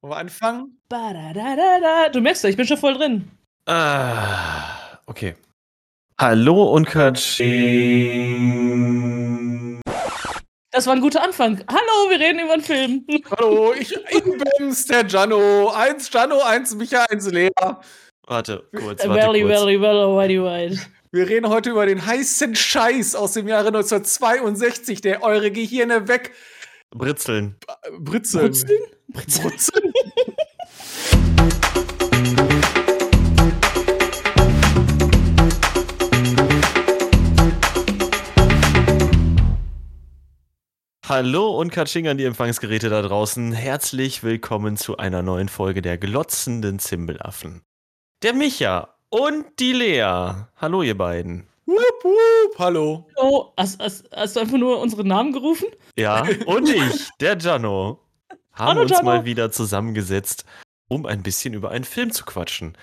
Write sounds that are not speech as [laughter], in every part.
Wollen wir anfangen? Du merkst ja, ich bin schon voll drin. Ah, okay. Hallo und Katsching. Das war ein guter Anfang. Hallo, wir reden über einen Film. [laughs] Hallo, ich, ich bin's, der Gianno. Eins Gianno, eins Micha, eins Lea. Warte, kurz, Very, warte kurz. very, very, very wide. Wir reden heute über den heißen Scheiß aus dem Jahre 1962, der eure Gehirne weg Britzeln. britzeln. Brutzeln? Brutzeln? Hallo und Katsching an die Empfangsgeräte da draußen. Herzlich willkommen zu einer neuen Folge der glotzenden Zimbelaffen. Der Micha und die Lea. Hallo, ihr beiden. Wupp, wupp, hallo. Oh, hast, hast, hast du einfach nur unsere Namen gerufen? Ja, und [laughs] ich, der Gianno, haben Hallo, uns Gianno. mal wieder zusammengesetzt, um ein bisschen über einen Film zu quatschen.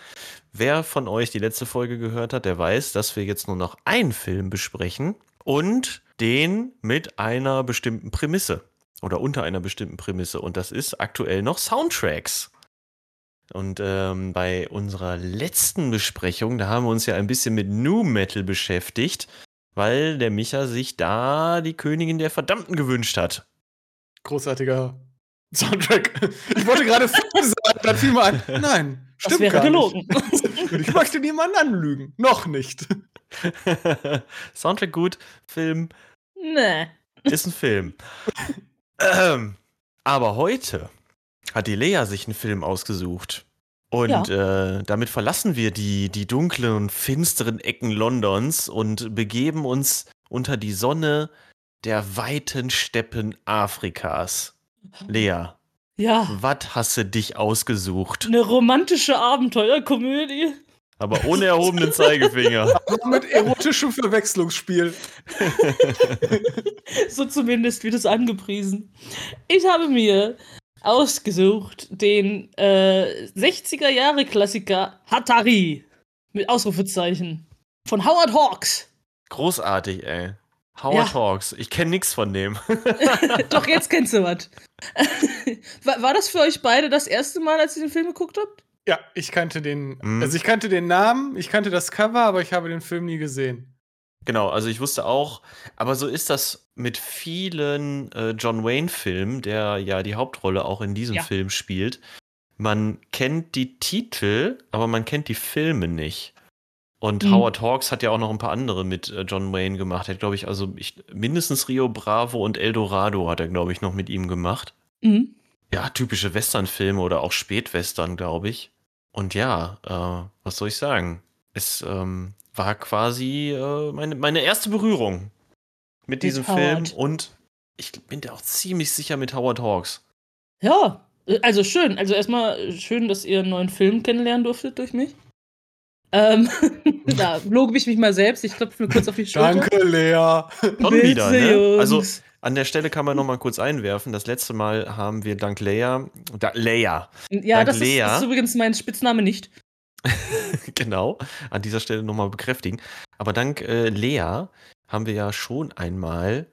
Wer von euch die letzte Folge gehört hat, der weiß, dass wir jetzt nur noch einen Film besprechen und den mit einer bestimmten Prämisse oder unter einer bestimmten Prämisse. Und das ist aktuell noch Soundtracks. Und ähm, bei unserer letzten Besprechung, da haben wir uns ja ein bisschen mit New Metal beschäftigt, weil der Micha sich da die Königin der Verdammten gewünscht hat. Großartiger Soundtrack. Ich wollte gerade [laughs] Film sagen, dann fiel mir ein. Nein, Das stimmt wäre gar gelogen. nicht. [laughs] Ich möchte niemanden anlügen. Noch nicht. [laughs] Soundtrack gut, Film nee. ist ein Film. ähm, aber heute hat die Lea sich einen Film ausgesucht. Und äh, damit verlassen wir die, die dunklen und finsteren Ecken Londons und begeben uns unter die Sonne der weiten Steppen Afrikas. Lea, Ja, was hast du dich ausgesucht? eine romantische Abenteuerkomödie. Aber ohne erhobenen Zeigefinger. [laughs] Aber mit erotischem Verwechslungsspiel. [laughs] So zumindest wird es angepriesen. Ich habe mir ausgesucht den äh, 60er Jahre Klassiker Hatari mit Ausrufezeichen von Howard Hawks. Großartig, ey. Howard Ja. Hawks. Ich kenne nichts von dem. [laughs] [laughs] Doch, jetzt kennst du was. [laughs] war, war das für euch beide das erste Mal, als ihr den Film geguckt habt? Ja, ich kannte den. Mhm. Also ich kannte den Namen, ich kannte das Cover, aber ich habe den Film nie gesehen. Genau, also ich wusste auch, aber so ist das mit vielen äh, John Wayne-Filmen, der ja die Hauptrolle auch in diesem Ja. Film spielt. Man kennt die Titel, aber man kennt die Filme nicht. Und Mhm. Howard Hawks hat ja auch noch ein paar andere mit äh, John Wayne gemacht. Er hat, glaube ich, also ich, mindestens Rio Bravo und El Dorado hat er, glaube ich, noch mit ihm gemacht. Mhm. Ja, typische Western-Filme oder auch Spätwestern, glaube ich. Und ja, äh, was soll ich sagen? Es ähm, war quasi äh, meine, meine erste Berührung mit Mit diesem Film Howard. und ich bin da auch ziemlich sicher mit Howard Hawks. Ja, äh, also schön. Also erstmal schön, dass ihr einen neuen Film kennenlernen durftet durch mich. Ähm, [laughs] da lobe ich mich mal selbst. Ich klopfe mir kurz auf die Schulter. Danke, Lea. Schon Bitte, wieder, ne? Also an der Stelle kann man noch mal kurz einwerfen. Das letzte Mal haben wir dank Leia, da, Leia, Ja, dank das ist, Lea. das ist übrigens mein Spitzname nicht. [laughs] genau, an dieser Stelle nochmal bekräftigen. Aber dank äh, Lea haben wir ja schon einmal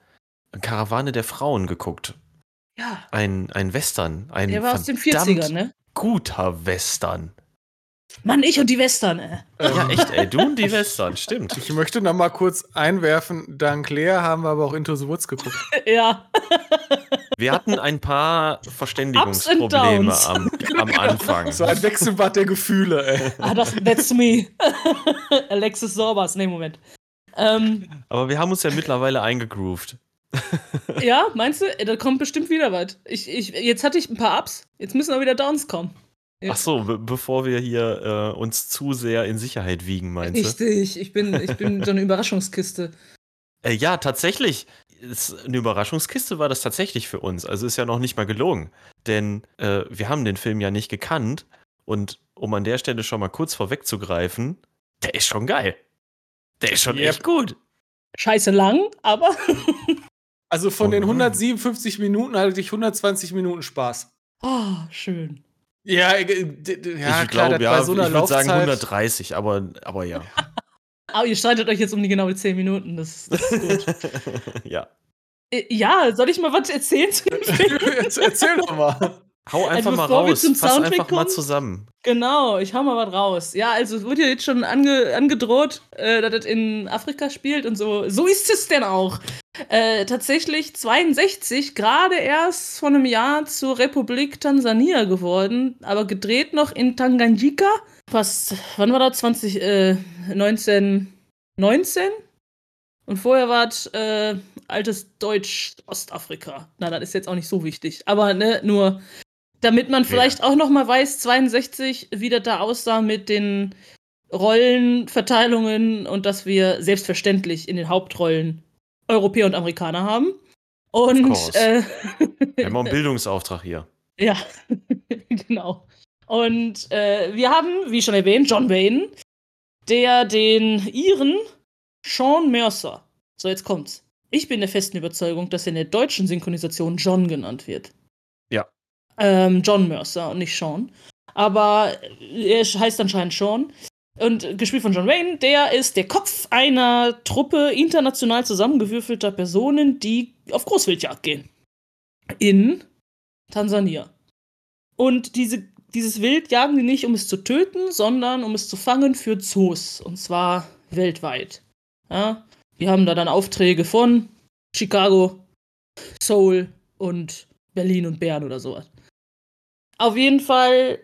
Karawane der Frauen geguckt. Ja, Ein, ein Western. Ein der war aus den verdammt 40ern, ne? guter Western. Mann, ich und die Western, ey. Ja, Ähm, echt, ey. Du und die Western, stimmt. Ich möchte noch mal kurz einwerfen, dank Lea haben wir aber auch Into the Woods geguckt. [laughs] Ja. Wir hatten ein paar Verständigungsprobleme Downs. am, am [laughs] Anfang. So ein Wechselbad der Gefühle, ey. Ah, das, that's me. [laughs] Alexis Sorbas. Nee, Moment. Ähm, Aber wir haben uns ja mittlerweile eingegroovt. ja, meinst du? Äh, Da kommt bestimmt wieder was. Ich, ich, jetzt hatte ich ein paar Ups. Jetzt müssen auch wieder Downs kommen. Ach so, be bevor wir hier äh, uns zu sehr in Sicherheit wiegen, meinst du? Richtig. Ich bin, ich bin so eine Überraschungskiste. Äh, ja, tatsächlich. Ist eine Überraschungskiste war das tatsächlich für uns. Also ist ja noch nicht mal gelogen. Denn äh, wir haben den Film ja nicht gekannt. Und um an der Stelle schon mal kurz vorwegzugreifen, der ist schon geil. Der ist schon Yep. echt gut. Scheiße lang, aber Also von den Oh. 157 Minuten hatte ich 120 Minuten Spaß. ah, schön. Ja, äh, ja ich glaube, ja, bei so einer ich würde sagen Laufzeit- 130, aber, aber ja. [laughs] Aber ihr streitet euch jetzt um die genaue 10 Minuten. Das, das ist gut. [laughs] ja. Äh, ja, soll ich mal was erzählen zu dem Film? [laughs] Erzähl doch mal. Hau einfach Also mal raus. zum Fass Soundtrack einfach mal kommen- zusammen. Genau, ich hau mal was raus. Ja, also es wurde ja jetzt schon ange angedroht, äh, dass das in Afrika spielt und so. So ist es denn auch. Äh, tatsächlich 62, gerade erst vor einem Jahr zur Republik Tansania geworden, aber gedreht noch in Tanganyika. Was, wann war das? 20, äh, 1919? Und vorher war es äh, altes Deutsch Ostafrika. Na, das ist jetzt auch nicht so wichtig. Aber ne, nur damit man vielleicht auch noch mal weiß, 62, wie das da aussah mit den Rollenverteilungen und dass wir selbstverständlich in den Hauptrollen Europäer und Amerikaner haben. Und äh, Wir haben auch einen [laughs] Bildungsauftrag hier. ja, [laughs] genau. Und äh, wir haben, wie schon erwähnt, John Wayne, der den Iren Sean Mercer. So, jetzt kommt's. Ich bin der festen Überzeugung, dass er in der deutschen Synchronisation John genannt wird. Ja. Ähm, John Mercer und nicht Sean. Aber er heißt anscheinend Sean. Und gespielt von John Wayne, der ist der Kopf einer Truppe international zusammengewürfelter Personen, die auf Großwildjagd gehen. In Tansania. Und diese, dieses Wild jagen die nicht, um es zu töten, sondern um es zu fangen für Zoos. Und zwar weltweit. Ja? Die haben da dann Aufträge von Chicago, Seoul und Berlin und Bern oder sowas. Auf jeden Fall,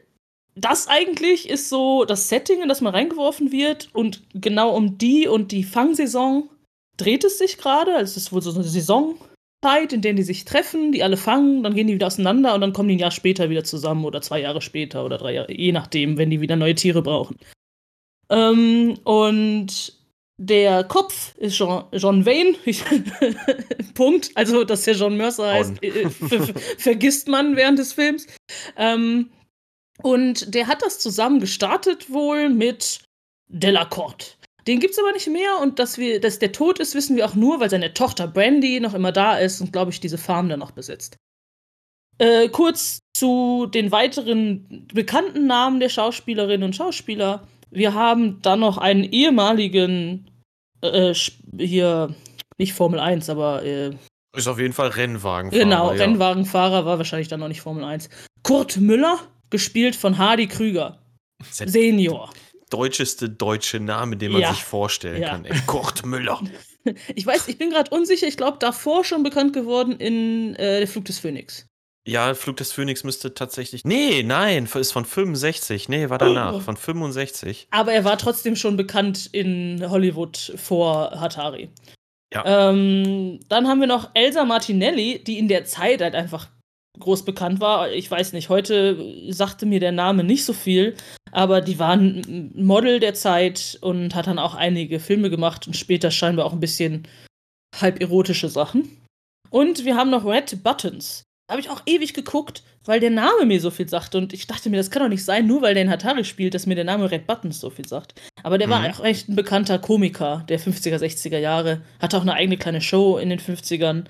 das eigentlich ist so das Setting, in das man reingeworfen wird. Und genau um die und die Fangsaison dreht es sich gerade. Also es ist wohl so eine Saisonzeit, in der die sich treffen, die alle fangen, dann gehen die wieder auseinander und dann kommen die ein Jahr später wieder zusammen oder zwei Jahre später oder drei Jahre, je nachdem, wenn die wieder neue Tiere brauchen. Ähm, und der Kopf ist John, John Wayne. Punkt. Also, dass der John Mercer heißt, äh, ver ver vergisst man während des Films. Ähm, und der hat das zusammen gestartet wohl mit Delacorte. Den gibt's aber nicht mehr und dass, wir, dass der tot ist, wissen wir auch nur, weil seine Tochter Brandy noch immer da ist und, glaube ich, diese Farm dann noch besitzt. Äh, kurz zu den weiteren bekannten Namen der Schauspielerinnen und Schauspieler. Wir haben dann noch einen ehemaligen, äh, Sp- hier, nicht Formel 1, aber äh, Ist auf jeden Fall Rennwagen. genau, ja. Rennwagenfahrer war wahrscheinlich dann noch nicht Formel 1. Kurt Müller, gespielt von Hardy Krüger, Senior. deutscheste deutsche Name, den man Ja. sich vorstellen Ja. kann. Ey, Kurt Müller. [laughs] Ich weiß, ich bin gerade unsicher, ich glaube, davor schon bekannt geworden in äh, Der Flug des Phönix. Ja, Flug des Phönix müsste tatsächlich. Nee, nein, ist von 65. Nee, war danach. Oh. Von 65. Aber er war trotzdem schon bekannt in Hollywood vor Hatari. Ja. Ähm, dann haben wir noch Elsa Martinelli, die in der Zeit halt einfach groß bekannt war. Ich weiß nicht, heute sagte mir der Name nicht so viel, aber die war ein Model der Zeit und hat dann auch einige Filme gemacht und später scheinbar auch ein bisschen halb erotische Sachen. Und wir haben noch Red Buttons. Habe ich auch ewig geguckt, weil der Name mir so viel sagte. Und ich dachte mir, das kann doch nicht sein, nur weil der in Hatari spielt, dass mir der Name Red Buttons so viel sagt. Aber der war Mhm. auch echt ein bekannter Komiker der 50er, 60er Jahre. Hatte auch eine eigene kleine Show in den 50ern.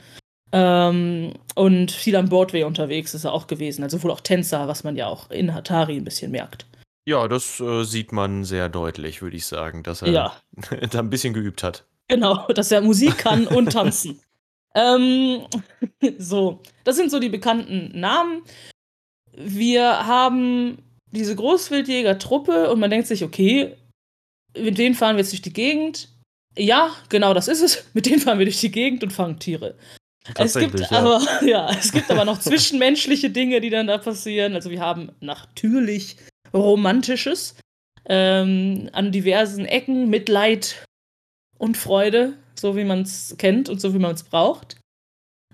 Ähm, und viel am Broadway unterwegs ist er auch gewesen. Also wohl auch Tänzer, was man ja auch in Hatari ein bisschen merkt. Ja, das äh, sieht man sehr deutlich, würde ich sagen, dass er Ja. [laughs] da ein bisschen geübt hat. Genau, [laughs] dass er Musik kann und tanzen. [laughs] ähm, so, das sind so die bekannten Namen. Wir haben diese Großwildjäger-Truppe und man denkt sich, okay, mit denen fahren wir jetzt durch die Gegend. Ja, genau, das ist es. Mit denen fahren wir durch die Gegend und fangen Tiere. Es gibt ja. aber, [laughs] ja, es gibt aber noch [laughs] zwischenmenschliche Dinge, die dann da passieren. Also wir haben natürlich Romantisches ähm, an diversen Ecken, Mitleid und Freude, so wie man es kennt und so wie man es braucht.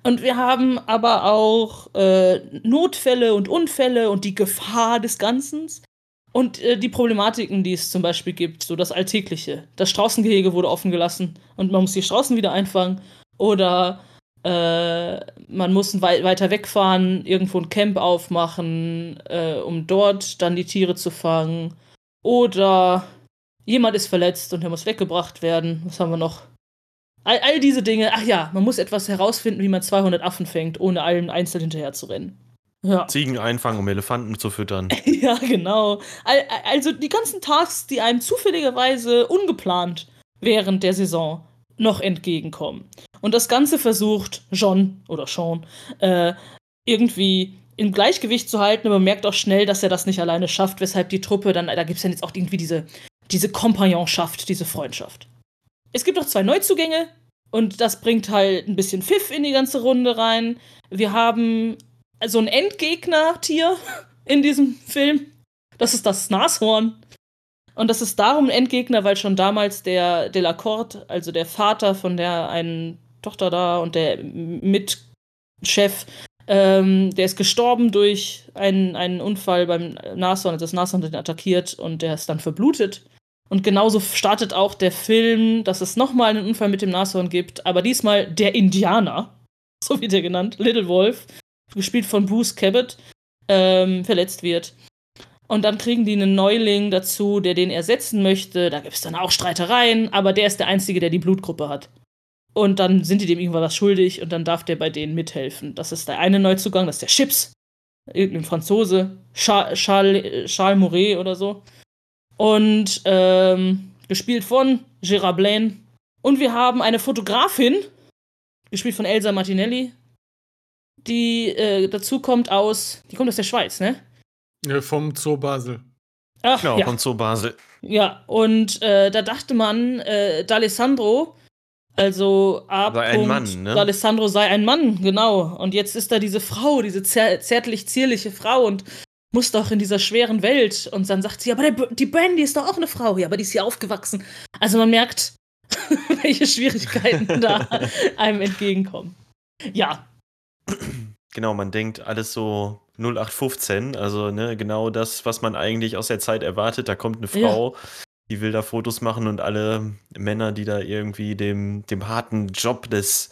Und wir haben aber auch äh, Notfälle und Unfälle und die Gefahr des Ganzen. Und äh, die Problematiken, die es zum Beispiel gibt, so das Alltägliche. Das Straußengehege wurde offen gelassen und man muss die Straußen wieder einfangen. Oder äh, man muss wei weiter wegfahren, irgendwo ein Camp aufmachen, äh, um dort dann die Tiere zu fangen. Oder jemand ist verletzt und er muss weggebracht werden. Was haben wir noch? All, all diese Dinge. Ach ja, man muss etwas herausfinden, wie man 200 Affen fängt, ohne allen einzeln hinterher zu rennen. Ja. Ziegen einfangen, um Elefanten zu füttern. [laughs] Ja, genau. Al- Also die ganzen Tasks, die einem zufälligerweise ungeplant während der Saison noch entgegenkommen. Und das Ganze versucht John oder Sean äh, irgendwie im Gleichgewicht zu halten, aber merkt auch schnell, dass er das nicht alleine schafft, weshalb die Truppe dann, da gibt es dann jetzt auch irgendwie diese, diese Kompagnonschaft, diese Freundschaft. Es gibt noch zwei Neuzugänge und das bringt halt ein bisschen Pfiff in die ganze Runde rein. Wir haben so ein Endgegner-Tier [laughs] in diesem Film. Das ist das Nashorn. Und das ist darum ein Endgegner, weil schon damals der Delacorte, also der Vater von der einen Tochter da und der Mitchef, ähm, der ist gestorben durch einen, einen Unfall beim Nashorn. Das Nashorn hat ihn attackiert und der ist dann verblutet. Und genauso startet auch der Film, dass es nochmal einen Unfall mit dem Nashorn gibt, aber diesmal der Indianer, [laughs] so wird er genannt, Little Wolf, gespielt von Bruce Cabot, ähm, verletzt wird. Und dann kriegen die einen Neuling dazu, der den ersetzen möchte. Da gibt es dann auch Streitereien, aber der ist der Einzige, der die Blutgruppe hat. Und dann sind die dem irgendwas was schuldig und dann darf der bei denen mithelfen. Das ist der eine Neuzugang, das ist der Chips. Irgendein Franzose. Charles, Charles, Charles Mouret oder so. Und ähm, gespielt von Gérard Blaine. Und wir haben eine Fotografin, gespielt von Elsa Martinelli, die äh, dazu kommt aus, die kommt aus der Schweiz, ne? Ja, vom Zoo Basel. Ach, Genau, ja. kommt so Basel. Ja, und äh, da dachte man, äh, D'Alessandro, also A. Sei ein Mann, ne? D'Alessandro sei ein Mann, genau. Und jetzt ist da diese Frau, diese zär zärtlich zierliche Frau und muss doch in dieser schweren Welt. Und dann sagt sie, aber der, die Brandy ist doch auch eine Frau. Ja, aber die ist hier aufgewachsen. Also man merkt, [laughs] welche Schwierigkeiten da [laughs] einem entgegenkommen. Ja, Genau, man denkt alles so 0815, also ne, genau das, was man eigentlich aus der Zeit erwartet. Da kommt eine Frau, die will da Fotos machen und alle Männer, die da irgendwie dem, dem harten Job des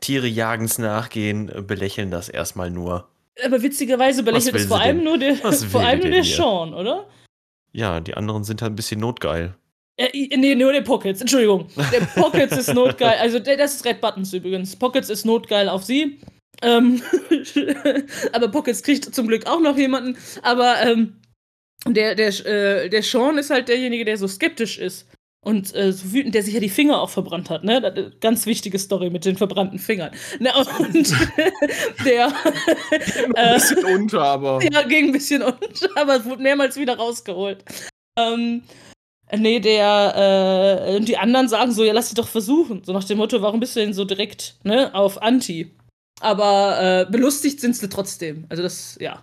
Tierejagens nachgehen, äh, belächeln das erstmal nur. aber witzigerweise belächelt es vor allem denn? nur der, [laughs] vor allem nur der hier? Sean, oder? Ja, die anderen sind halt ein bisschen notgeil. Äh, nee, nur der Pockets, Entschuldigung. Der Pockets ist [laughs] notgeil. Also, der, das ist Red Buttons übrigens. Pockets ist notgeil auf sie. Ähm, [laughs] aber Pockets kriegt zum Glück auch noch jemanden. Aber ähm, der, der, äh, der Sean ist halt derjenige, der so skeptisch ist. Und äh, so wütend, der sich ja die Finger auch verbrannt hat, ne? Ganz wichtige Story mit den verbrannten Fingern. Ne? Und [laughs] [laughs] der Ein äh, bisschen unter, aber. ja, ging ein bisschen unter, aber es wurde mehrmals wieder rausgeholt. Ähm, nee, der, äh, und die anderen sagen so, ja, lass sie doch versuchen. So nach dem Motto, warum bist du denn so direkt, ne, auf Anti? Aber äh, belustigt sind sie trotzdem. Also das, ja.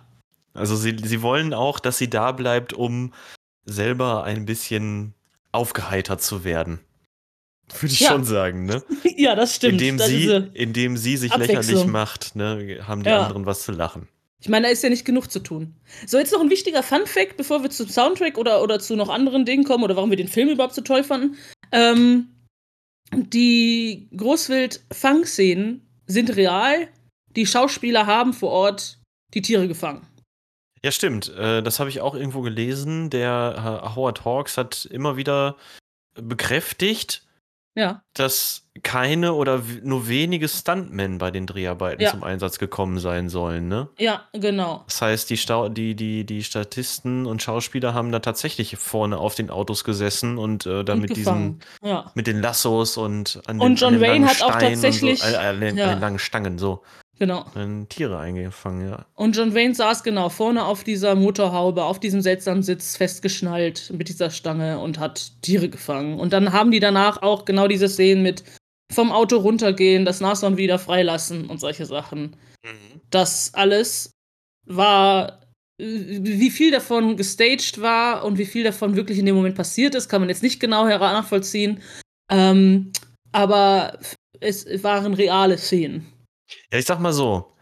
Also sie, sie wollen auch, dass sie da bleibt, um selber ein bisschen aufgeheitert zu werden. Würde ich Ja. schon sagen, ne? [laughs] ja, das stimmt. indem, das sie, indem sie sich lächerlich macht, ne, haben die Ja. anderen was zu lachen. ich meine, da ist ja nicht genug zu tun. So, jetzt noch ein wichtiger Fun-Fact, bevor wir zum Soundtrack oder, oder zu noch anderen Dingen kommen oder warum wir den Film überhaupt so toll fanden. Ähm, die Großwild-Fangszenen sind real. Die Schauspieler haben vor Ort die Tiere gefangen. Ja, stimmt. Äh, das habe ich auch irgendwo gelesen. Der äh, Howard Hawks hat immer wieder bekräftigt, Ja. dass keine oder nur wenige Stuntmen bei den Dreharbeiten Ja. zum Einsatz gekommen sein sollen, ne? Ja, genau. Das heißt, die, Stau die, die, die Statisten und Schauspieler haben da tatsächlich vorne auf den Autos gesessen und äh, da Und mit diesen, gefangen. Ja. mit den Lassos und an Und den, John an den Wayne hat auch tatsächlich- und so, äh, an, den, ja. an den langen Stangen so Genau. dann Tiere eingefangen, ja. Und John Wayne saß genau vorne auf dieser Motorhaube, auf diesem seltsamen Sitz festgeschnallt mit dieser Stange und hat Tiere gefangen. Und dann haben die danach auch genau diese Szenen mit vom Auto runtergehen, das Nashorn wieder freilassen und solche Sachen. Das alles war, äh, wie viel davon gestaged war und wie viel davon wirklich in dem Moment passiert ist, kann man jetzt nicht genau nachvollziehen. Ähm, aber es waren reale Szenen. Ja, ich sag mal so,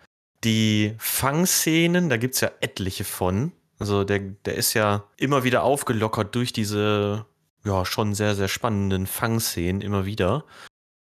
die Fangszenen, da gibt's ja etliche von. Also der, der ist ja immer wieder aufgelockert durch diese, ja, schon sehr, sehr spannenden Fangszenen immer wieder.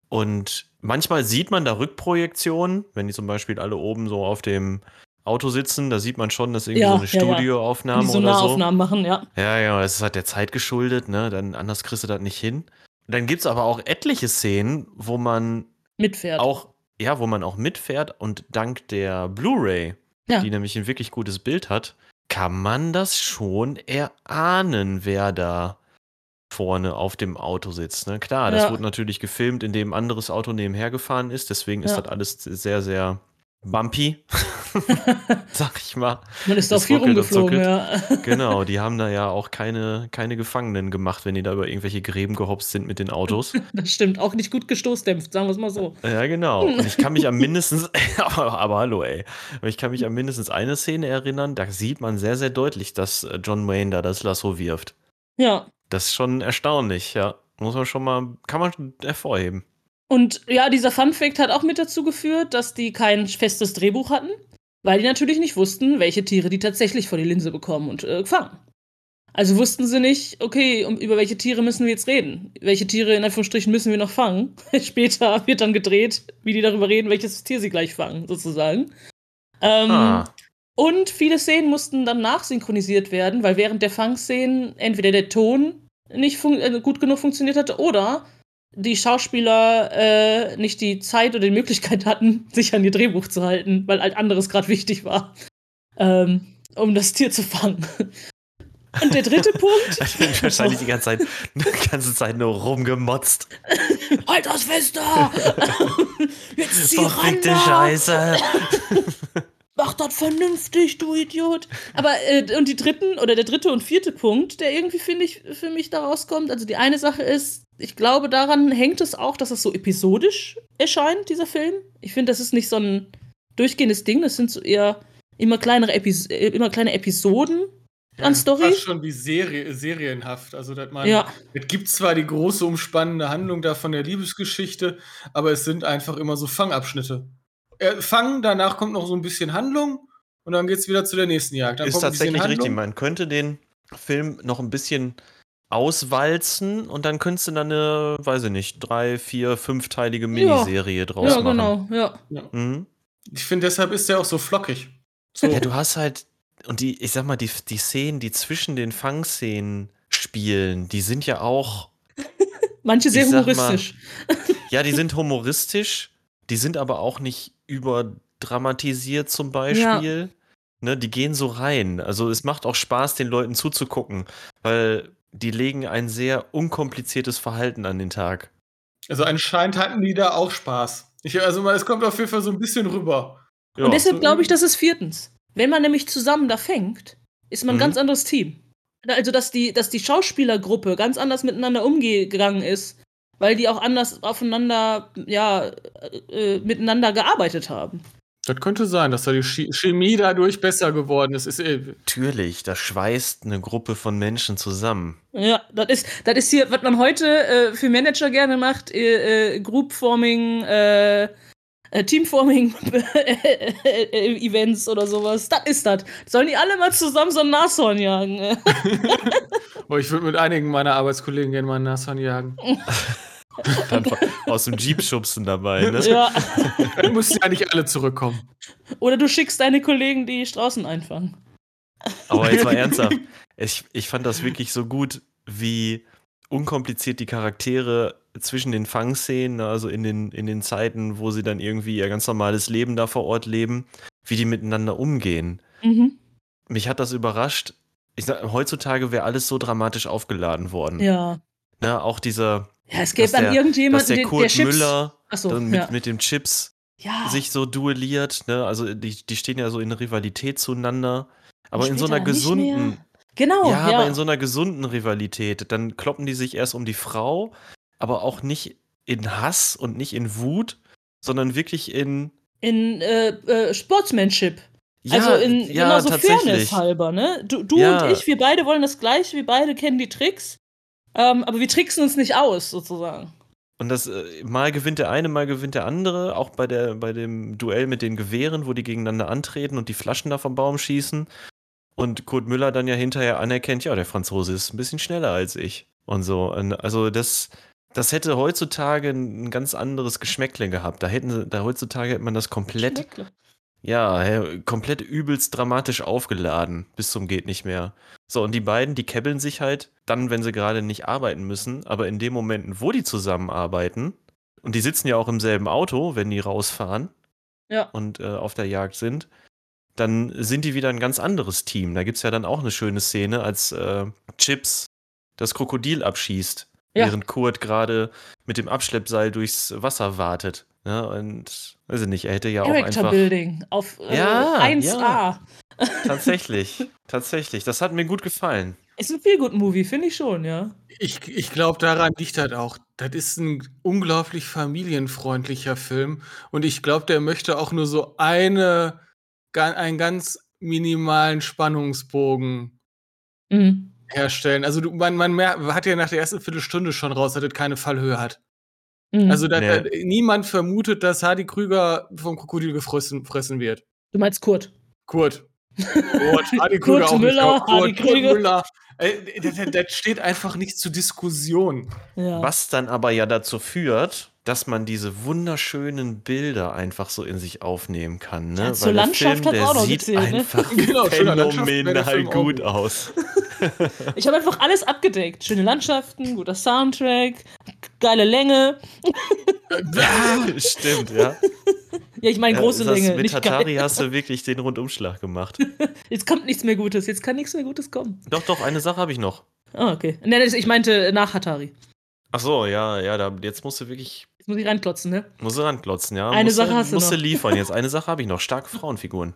Und manchmal sieht man da Rückprojektionen, wenn die zum Beispiel alle oben so auf dem Auto sitzen, da sieht man schon, dass irgendwie Ja, so eine ja, ja. Studioaufnahme die so oder so. Nahaufnahmen machen, ja. Ja, ja, es ist halt der Zeit geschuldet, ne? Dann anders kriegst du das nicht hin. Dann gibt's aber auch etliche Szenen, wo man Mitfährt. auch, ja, wo man auch mitfährt und dank der Blu-ray, Ja. die nämlich ein wirklich gutes Bild hat, kann man das schon erahnen, wer da vorne auf dem Auto sitzt. Ne? Klar, das Ja. wurde natürlich gefilmt, indem ein anderes Auto nebenher gefahren ist, deswegen ist Ja. das alles sehr, sehr bumpy, [laughs] sag ich mal. Man ist doch viel rumgeflogen, ja. [laughs] Genau, die haben da ja auch keine, keine Gefangenen gemacht, wenn die da über irgendwelche Gräben gehopst sind mit den Autos. [laughs] Das stimmt. Auch nicht gut gestoßdämpft, sagen wir es mal so. Ja, genau. Und ich kann mich an mindestens, aber, aber hallo, ey. Ich kann mich an mindestens eine Szene erinnern, da sieht man sehr, sehr deutlich, dass äh, John Wayne da das Lasso wirft. Ja. Das ist schon erstaunlich, ja. Muss man schon mal, kann man schon hervorheben. Und ja, dieser Fun-Fact hat auch mit dazu geführt, dass die kein festes Drehbuch hatten, weil die natürlich nicht wussten, welche Tiere die tatsächlich vor die Linse bekommen und äh, fangen. Also wussten sie nicht, okay, um, über welche Tiere müssen wir jetzt reden? Welche Tiere in Anführungsstrichen müssen wir noch fangen? [laughs] Später wird dann gedreht, wie die darüber reden, welches Tier sie gleich fangen, sozusagen. Ähm, Ah, Und viele Szenen mussten dann nachsynchronisiert werden, weil während der Fangszenen entweder der Ton nicht äh, gut genug funktioniert hatte oder die Schauspieler äh, nicht die Zeit oder die Möglichkeit hatten, sich an ihr Drehbuch zu halten, weil halt anderes gerade wichtig war, ähm, um das Tier zu fangen. Und der dritte [laughs] Punkt. ich bin wahrscheinlich die ganze Zeit, die ganze Zeit nur rumgemotzt. [laughs] halt das fest da! [laughs] Jetzt zieh ran Verfickte da! Scheiße. Mach das vernünftig, du Idiot. Aber, äh, und die dritten, oder der dritte und vierte Punkt, der irgendwie, finde ich, für mich da rauskommt, also die eine Sache ist, ich glaube, daran hängt es auch, dass es so episodisch erscheint, dieser Film. Ich finde, das ist nicht so ein durchgehendes Ding, das sind so eher immer kleinere, Epis äh, immer kleine Episoden an Story. Fast schon wie Serie, serienhaft. Also, dass man, Ja. es gibt zwar die große umspannende Handlung da von der Liebesgeschichte, aber es sind einfach immer so Fangabschnitte. Äh, Fang, danach kommt noch so ein bisschen Handlung und dann geht's wieder zu der nächsten Jagd. Dann Ist kommt ein bisschen tatsächlich richtig. Man könnte den Film noch ein bisschen auswalzen und dann könntest du dann eine, weiß ich nicht, drei, vier, fünfteilige Miniserie draus Ja, machen. genau, ja. Mhm. Ich finde, deshalb ist der auch so flockig. So. Ja, du hast halt, und die, ich sag mal, die, die Szenen, die zwischen den Fangszenen spielen, die sind ja auch, [laughs] Manche sehr sag mal, humoristisch. ja, die sind humoristisch, die sind aber auch nicht überdramatisiert zum Beispiel. Ne, die gehen so rein. Also es macht auch Spaß, den Leuten zuzugucken, weil die legen ein sehr unkompliziertes Verhalten an den Tag. Also anscheinend hatten die da auch Spaß. Ich, also es kommt auf jeden Fall so ein bisschen rüber. Ja. Und deshalb glaube ich, irgendwie- das ist viertens. Wenn man nämlich zusammen da fängt, ist man ein Mhm. ganz anderes Team. Also, dass die, dass die Schauspielergruppe ganz anders miteinander umgegangen ist, weil die auch anders aufeinander, ja, äh, äh, miteinander gearbeitet haben. Das könnte sein, dass da die Chemie dadurch besser geworden ist. ist äh, Natürlich, das schweißt eine Gruppe von Menschen zusammen. Ja, das ist, das ist hier, was man heute äh, für Manager gerne macht, äh, äh, Groupforming, äh, äh, Teamforming äh, oder sowas. Das ist das. Sollen die alle mal zusammen so ein Nashorn jagen? boah, [laughs] ich würde mit einigen meiner Arbeitskollegen gerne mal ein Nashorn jagen. [laughs] Dann aus dem Jeep schubsen dabei. Ne? ja. [laughs] Dann müssen ja nicht alle zurückkommen. Oder du schickst deine Kollegen, die Straußen einfangen. Aber jetzt mal ernsthaft. Ich, ich fand das wirklich so gut, wie unkompliziert die Charaktere zwischen den Fangszenen, also in den, in den Zeiten, wo sie dann irgendwie ihr ganz normales Leben da vor Ort leben, wie die miteinander umgehen. Mhm. Mich hat das überrascht. Ich sag, heutzutage wäre alles so dramatisch aufgeladen worden. Ja. Ne, auch dieser, Ja, es gäbe dann der- irgendjemanden, der den- Kurt der Chips. Müller dann mit, ja. mit dem Chips ja. sich so duelliert. Ne? Also die, die stehen ja so in Rivalität zueinander. Aber in so einer gesunden. Genau, Ja, ja. aber in so einer gesunden Rivalität. Dann kloppen die sich erst um die Frau, aber auch nicht in Hass und nicht in Wut, sondern wirklich in. in äh, äh, Sportsmanship. Ja, also in ja, immer so. Fairness halber, ne? Du, du Ja. und ich, wir beide wollen das gleiche, wir beide kennen die Tricks, ähm, aber wir tricksen uns nicht aus, sozusagen. Und das äh, mal gewinnt der eine, mal gewinnt der andere. Auch bei, der, bei dem Duell mit den Gewehren, wo die gegeneinander antreten und die Flaschen da vom Baum schießen. Und Kurt Müller dann ja hinterher anerkennt, ja, der Franzose ist ein bisschen schneller als ich. Und so. Und also das, das hätte heutzutage ein ganz anderes Geschmäckle gehabt. Da hätten da heutzutage hätte man das komplett Schmeckle. Ja, komplett übelst dramatisch aufgeladen, bis zum geht nicht mehr. So, und die beiden, die kebbeln sich halt dann, wenn sie gerade nicht arbeiten müssen, aber in den Momenten, wo die zusammenarbeiten, und die sitzen ja auch im selben Auto, wenn die rausfahren Ja. und äh, auf der Jagd sind, dann sind die wieder ein ganz anderes Team. Da gibt es ja dann auch eine schöne Szene, als äh, Chips das Krokodil abschießt, Ja. während Kurt gerade mit dem Abschleppseil durchs Wasser wartet. Ja, und weiß ich nicht, er hätte ja auch Character einfach. Building auf äh, Ja, 1A. ja. [laughs] Tatsächlich, tatsächlich. Das hat mir gut gefallen. Ist ein Feel-Good-Movie, finde ich schon, ja. Ich, ich glaube, daran liegt das auch. Das ist ein unglaublich familienfreundlicher Film. Und ich glaube, der möchte auch nur so eine, einen ganz minimalen Spannungsbogen Mhm. Herstellen. Also du, man, man mer- hat ja nach der ersten Viertelstunde schon raus, dass das keine Fallhöhe hat. Mhm. Also da, Nee. da, niemand vermutet, dass Hardy Krüger vom Krokodil gefressen fressen wird. du meinst Kurt. Kurt. Kurt, [laughs] Hardy Kurt Krüger auch Müller, nicht. Kurt, Hardy Kurt Krüger. Müller. Äh, das, das- das steht einfach nicht zur Diskussion. Ja. Was dann aber ja dazu führt, dass man diese wunderschönen Bilder einfach so in sich aufnehmen kann. Ne? Ja, zur Weil der Landschaft Film, hat der auch noch sieht gezählt, ne? einfach [laughs] Genau, der phänomenal Film gut aus. [laughs] Ich habe einfach alles abgedeckt. Schöne Landschaften, guter Soundtrack, geile Länge. [laughs] Stimmt, ja. Ja, ich meine große ja, das- Länge, Mit Tatari hast du wirklich den Rundumschlag gemacht. Jetzt kommt nichts mehr Gutes. Jetzt kann nichts mehr Gutes kommen. doch, doch, eine Sache habe ich noch. Ah, okay. Nee, das- ich meinte nach Hatari. Ach so, ja, ja, da, jetzt musst du wirklich, Jetzt muss ich reinklotzen, ne? musst du ranklotzen, ja. Eine musst Sache hast du musst noch. liefern. Jetzt [laughs] eine Sache habe ich noch. Starke Frauenfiguren.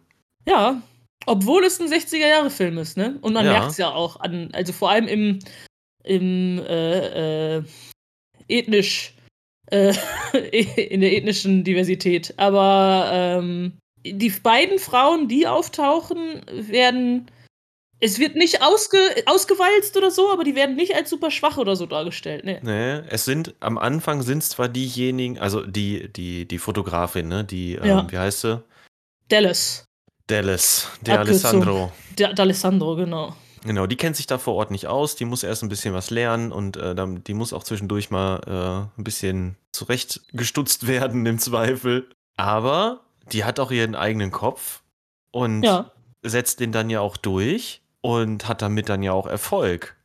Ja. Obwohl es ein 60er-Jahre-Film ist, ne? Und man Ja. merkt es ja auch an, also vor allem im, im äh, äh, ethnisch, äh, [laughs] in der ethnischen Diversität. Aber ähm, die beiden Frauen, die auftauchen, werden. Es wird nicht ausge, ausgewalzt oder so, aber die werden nicht als super schwach oder so dargestellt. Ne. Nee, es sind, am Anfang sind es zwar diejenigen, also die, die, die Fotografin, ne, die, Ja. ähm, wie heißt sie? Dallas. Dallas, der. Alessandro. Da- D'Alessandro, genau. Genau, die kennt sich da vor Ort nicht aus, die muss erst ein bisschen was lernen und äh, die muss auch zwischendurch mal äh, ein bisschen zurechtgestutzt [laughs] werden im Zweifel. Aber die hat auch ihren eigenen Kopf und Ja. setzt den dann ja auch durch und hat damit dann ja auch Erfolg.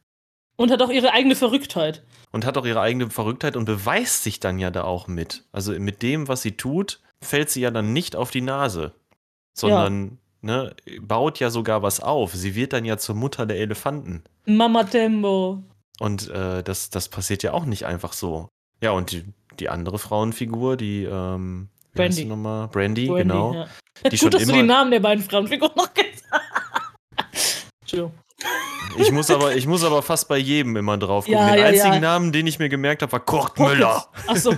Und hat auch ihre eigene Verrücktheit. Und hat auch ihre eigene Verrücktheit und beweist sich dann ja da auch mit. Also mit dem, was sie tut, fällt sie ja dann nicht auf die Nase, sondern ne, baut ja sogar was auf. Sie wird dann ja zur Mutter der Elefanten. Mama Tembo. Und äh, das, das passiert ja auch nicht einfach so. Ja, und die, die andere Frauenfigur, die ähm, wie heißt Brandy. Brandy, Brandy, genau. Ja. Die Gut, schon dass du die immer. Namen der beiden Frauenfiguren noch kennst. Ich muss aber, ich muss aber fast bei jedem immer drauf gucken. Ja, Den ja, einzigen ja. Namen, den ich mir gemerkt habe, war Kurt Müller. Achso.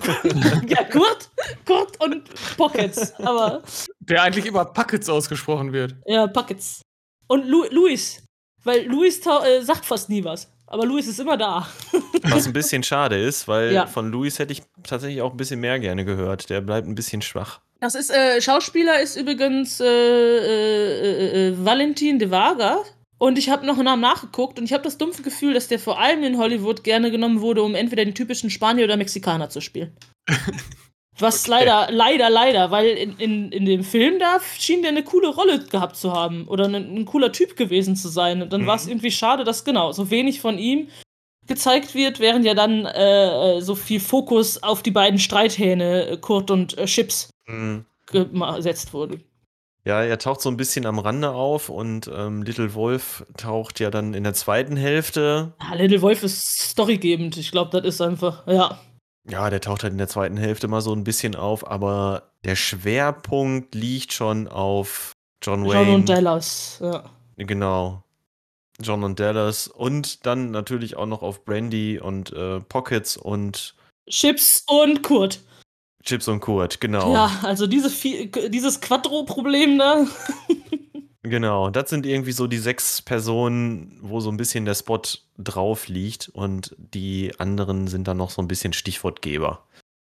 ja, Kurt, Kurt und Pockets. Aber, Der eigentlich immer Puckets ausgesprochen wird. ja, Pockets. Und Lu Luis. Weil Luis äh, sagt fast nie was. Aber Luis ist immer da. [laughs] Was ein bisschen schade ist, weil Ja. von Luis hätte ich tatsächlich auch ein bisschen mehr gerne gehört. Der bleibt ein bisschen schwach. Das ist, äh, Schauspieler ist übrigens äh, äh, äh, Valentin de Varga. Und ich habe noch einen Namen nachgeguckt und ich habe das dumpfe Gefühl, dass der vor allem in Hollywood gerne genommen wurde, um entweder den typischen Spanier oder Mexikaner zu spielen. [laughs] Was leider, leider, leider, weil in, in, in dem Film da schien der eine coole Rolle gehabt zu haben oder ein, ein cooler Typ gewesen zu sein. Und dann Mhm. war es irgendwie schade, dass genau so wenig von ihm gezeigt wird, während ja dann äh, äh, so viel Fokus auf die beiden Streithähne, äh, Kurt und äh, Chips, Mhm. gesetzt wurde. Ja, er taucht so ein bisschen am Rande auf und ähm, Little Wolf taucht ja dann in der zweiten Hälfte. Ah, Little Wolf ist storygebend. Ich glaube, das ist einfach, ja. Ja, der taucht halt in der zweiten Hälfte mal so ein bisschen auf, aber der Schwerpunkt liegt schon auf John Wayne. John und Dallas. Ja. Genau. John und Dallas und dann natürlich auch noch auf Brandy und äh, Pockets und Chips und Kurt. Chips und Kurt, genau. Ja, also diese dieses Quattro-Problem da. [laughs] Genau, das sind irgendwie so die sechs Personen, wo so ein bisschen der Spot drauf liegt und die anderen sind dann noch so ein bisschen Stichwortgeber,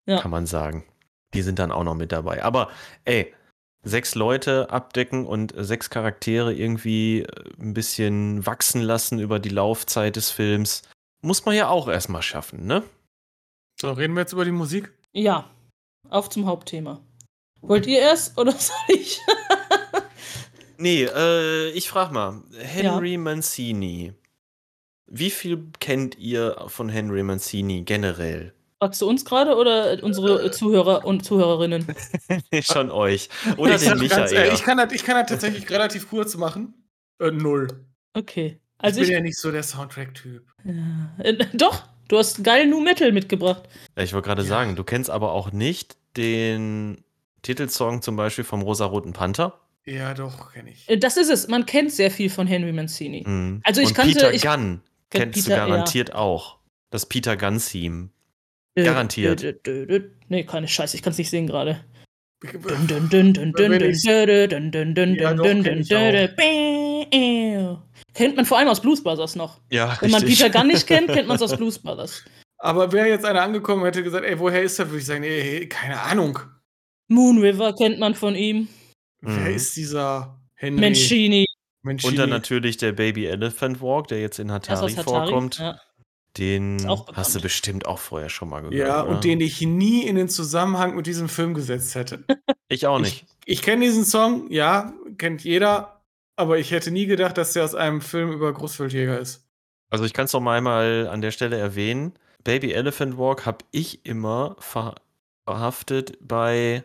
Ja. kann man sagen. Die sind dann auch noch mit dabei. Aber ey, sechs Leute abdecken und sechs Charaktere irgendwie äh, ein bisschen wachsen lassen über die Laufzeit des Films, muss man ja auch erstmal schaffen, ne? So, reden wir jetzt über die Musik? Ja, auf zum Hauptthema. Wollt ihr erst oder [laughs] soll ich? Nee, äh, ich frag mal, Henry Mancini. Wie viel kennt ihr von Henry Mancini generell? Fragst du uns gerade oder unsere Zuhörer und Zuhörerinnen? [laughs] Schon euch. Oder ich, den Michael. ehrlich, ich, kann das, ich kann das tatsächlich relativ kurz machen. Äh, null. Okay. Ich Also bin ich. ja nicht so der Soundtrack-Typ. Ja. Äh, doch, du hast geil Nu Metal mitgebracht. Ja, ich wollte gerade Ja. sagen, du kennst aber auch nicht den Titelsong zum Beispiel vom Rosaroten Panther? Ja, doch, kenne ich. Äh, Das ist es. Man kennt sehr viel von Henry Mancini. Mhm. Also ich Und kannte- Peter ich- Gunn kennt kennst Peter, du garantiert auch. Das Peter Gunn-Theme. Garantiert. dö, dö, dö, dö. Nee, keine Scheiße, ich kann es nicht sehen gerade. Kennt man vor allem aus Blues Brothers noch. Ja, Wenn man richtig. Peter Gunn nicht kennt, [laughs] kennt man es aus Blues Brothers. Aber wäre jetzt einer angekommen und hätte gesagt, ey, woher ist der, würde ich sagen, ey, keine Ahnung. Moon River kennt man von ihm. Wer Mhm. ist dieser Henry Mancini. Mancini? Und dann natürlich der Baby Elephant Walk, der jetzt in Er Hatari, Hatari. vorkommt. Ja. Den hast du bestimmt auch vorher schon mal gehört. Ja, oder? und den ich nie in den Zusammenhang mit diesem Film gesetzt hätte. [laughs] ich auch nicht. Ich kenne diesen Song, ja, kennt jeder, aber ich hätte nie gedacht, dass der aus einem Film über Großwildjäger ist. Also ich kann es noch mal einmal an der Stelle erwähnen. Baby Elephant Walk habe ich immer ver verhaftet bei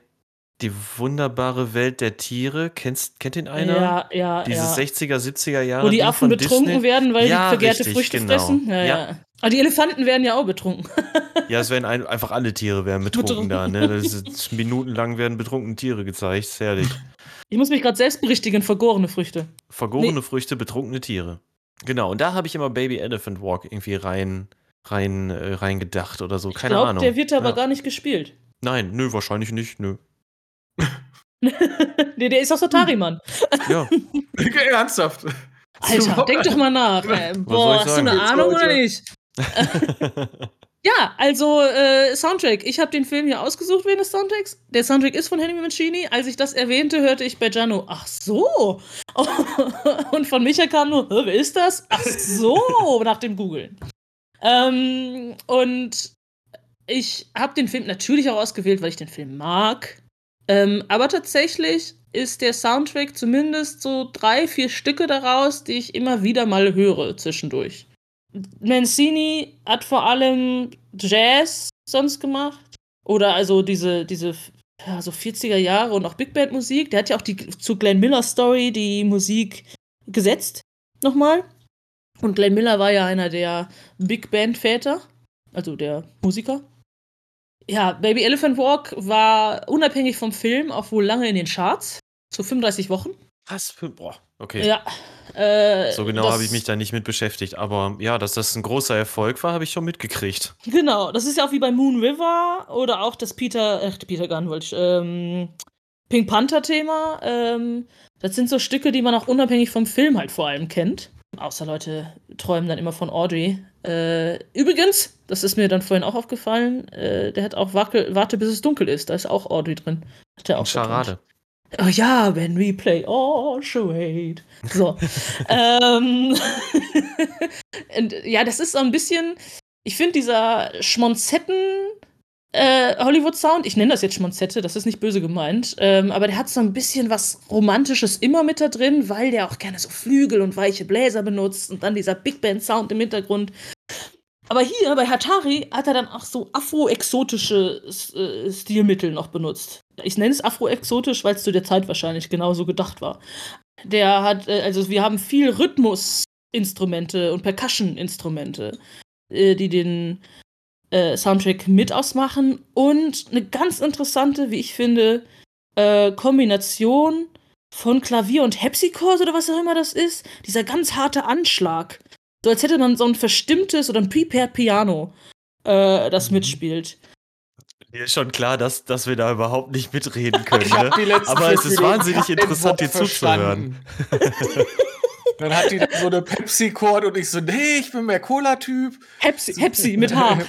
Die wunderbare Welt der Tiere. Kennst, kennt den einer? Ja, ja, Dieses ja. 60er, 70er Jahre. Wo die Affen von betrunken Disney. werden, weil Ja, die vergärte richtig, Früchte genau. fressen. Ja, Ja. Aber die Elefanten werden ja auch betrunken. [laughs] Ja, es werden ein, einfach alle Tiere werden betrunken, Betrunken. da. Ne? Das ist, minutenlang werden betrunkene Tiere gezeigt. Ist herrlich. Ich muss mich gerade selbst berichtigen, vergorene Früchte. Vergorene Früchte, betrunkene Tiere. Genau, und da habe ich immer Baby Elephant Walk irgendwie rein, rein, äh, rein gedacht oder so. Ich Keine glaube, Ahnung. der wird aber Ja. gar nicht gespielt. Nein, nö, wahrscheinlich nicht, nö. [laughs] nee, der ist aus Atari, Mann. [laughs] Ja, Ernsthaft. Alter, denk doch mal nach. Soll boah, ich hast du eine Jetzt, Ahnung oder nicht? Ja, also äh, Soundtrack. Ich habe den Film hier ausgesucht wegen des Soundtracks. Der Soundtrack ist von Henry Mancini. Als ich das erwähnte, hörte ich bei Gianno, ach so. [laughs] Und von Micha kam nur, "Hä, wer ist das? Ach so, nach dem Googlen. Ähm, und ich habe den Film natürlich auch ausgewählt, weil ich den Film mag. Ähm, aber tatsächlich ist der Soundtrack zumindest so drei, vier Stücke daraus, die ich immer wieder mal höre zwischendurch. Mancini hat vor allem Jazz sonst gemacht. Oder also diese, diese ja, so 40er Jahre und auch Big Band Musik. Der hat ja auch die, zu Glenn Miller Story die Musik gesetzt. Nochmal. Und Glenn Miller war ja einer der Big Band Väter. Also der Musiker. Ja, Baby Elephant Walk war unabhängig vom Film auch wohl lange in den Charts. So 35 Wochen. Was für. Boah, okay. Ja. Äh, So genau habe ich mich da nicht mit beschäftigt. Aber ja, dass das ein großer Erfolg war, habe ich schon mitgekriegt. Genau, das ist ja auch wie bei Moon River oder auch das Peter, äh, Peter Gunn wollte ich, ähm, Pink Panther Thema. Ähm, das sind so Stücke, die man auch unabhängig vom Film halt vor allem kennt. Außer Leute träumen dann immer von Audrey. Äh, übrigens, das ist mir dann vorhin auch aufgefallen, äh, der hat auch Wackel, Warte bis es dunkel ist. Da ist auch Audrey drin. Hat er auch Charade. betont. Oh ja, when we play all charade. So. [laughs] ähm, [laughs] und, ja, das ist so ein bisschen, ich finde dieser Schmonzetten äh, Hollywood-Sound, ich nenne das jetzt Schmonzette, das ist nicht böse gemeint, ähm, aber der hat so ein bisschen was Romantisches immer mit da drin, weil der auch gerne so Flügel und weiche Bläser benutzt und dann dieser Big Band-Sound im Hintergrund. Aber hier bei Hatari hat er dann auch so afro-exotische äh, Stilmittel noch benutzt. Ich nenne es afro-exotisch, weil es zu der Zeit wahrscheinlich genauso gedacht war. Der hat, äh, also wir haben viel Rhythmusinstrumente und Percussion-Instrumente, äh, die den äh, Soundtrack mit ausmachen. Und eine ganz interessante, wie ich finde, Kombination von Klavier und Hepsichord oder was auch immer das ist. Dieser ganz harte Anschlag. So als hätte man so ein verstimmtes oder ein Prepared Piano, das Mhm. Mir ist schon klar, dass, dass wir da überhaupt nicht mitreden [laughs] können. Ne? Aber es ist wahnsinnig interessant, dir Wort zuzuhören. verstanden. Dann hat die dann so eine Pepsi-Chord und ich so, nee, ich bin mehr Cola-Typ. Hepsi, Hepsi mit H.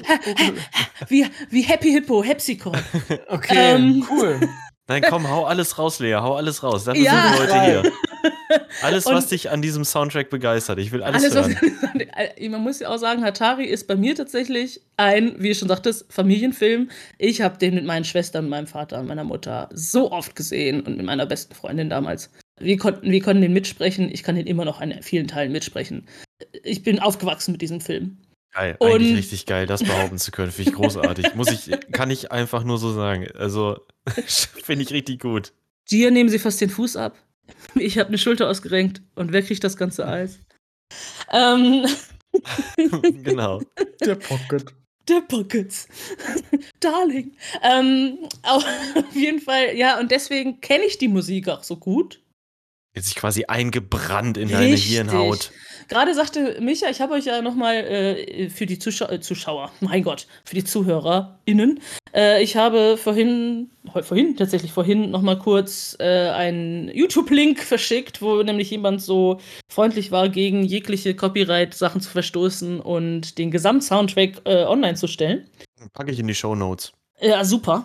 [laughs] wie, wie Happy Hippo, Hepsichord. Okay, Ähm. cool. Nein, komm, hau alles raus, Lea, hau alles raus. Dafür Ja. sind wir heute hier. Alles, was dich an diesem Soundtrack begeistert. Ich will alles, Alles, was, hören. [laughs] man muss ja auch sagen, Hatari ist bei mir tatsächlich ein, wie ich schon sagtest, Familienfilm. Ich habe den mit meinen Schwestern, meinem Vater und meiner Mutter so oft gesehen und mit meiner besten Freundin damals. Wir konnten, wir konnten den mitsprechen. Ich kann den immer noch in vielen Teilen mitsprechen. Ich bin aufgewachsen mit diesem Film. Geil, Und- eigentlich richtig geil, das behaupten zu können. Finde ich großartig. Muss ich, kann ich einfach nur so sagen. Also, [laughs] finde ich richtig gut. Dir nehmen sie fast den Fuß ab. Ich habe eine Schulter ausgerenkt. Und wer kriegt das ganze Eis? Ähm, [laughs] genau. Der Pocket. der Pockets. Darling. Ähm, auf jeden Fall, ja, und deswegen kenne ich die Musik auch so gut. Jetzt sich quasi eingebrannt in deine Richtig. Hirnhaut. Gerade sagte Micha, ich habe euch ja nochmal äh, für die Zuschau äh, Zuschauer, mein Gott, für die ZuhörerInnen, äh, ich habe vorhin, vorhin, tatsächlich vorhin nochmal kurz äh, einen YouTube-Link verschickt, wo nämlich jemand so freundlich war, gegen jegliche Copyright-Sachen zu verstoßen und den Gesamtsoundtrack äh, online zu stellen. Packe ich in die Show Notes. Ja, super.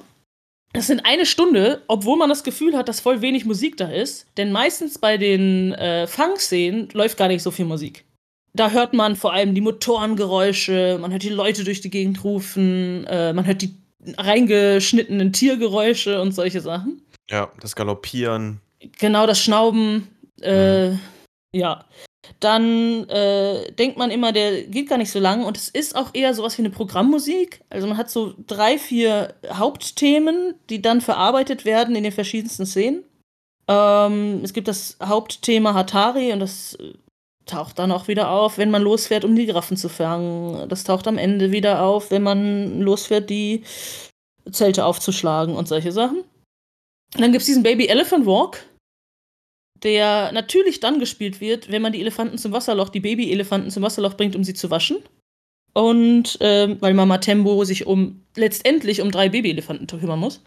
Das sind eine Stunde, obwohl man das Gefühl hat, dass voll wenig Musik da ist. Denn meistens bei den äh, Funk-Szenen läuft gar nicht so viel Musik. Da hört man vor allem die Motorengeräusche, man hört die Leute durch die Gegend rufen, äh, man hört die reingeschnittenen Tiergeräusche und solche Sachen. Ja, das Galoppieren. Genau, das Schnauben. Äh, Ja. Dann äh, denkt man immer, der geht gar nicht so lang. Und es ist auch eher sowas wie eine Programmmusik. Also man hat so drei, vier Hauptthemen, die dann verarbeitet werden in den verschiedensten Szenen. Ähm, es gibt das Hauptthema Hatari und das äh, taucht dann auch wieder auf, wenn man losfährt, um die Giraffen zu fangen. Das taucht am Ende wieder auf, wenn man losfährt, die Zelte aufzuschlagen und solche Sachen. Und dann gibt es diesen Baby Elephant Walk, der natürlich dann gespielt wird, wenn man die Elefanten zum Wasserloch, die Baby-Elefanten zum Wasserloch bringt, um sie zu waschen. Und ähm, weil Mama Tembo sich um letztendlich um drei Babyelefanten kümmern muss.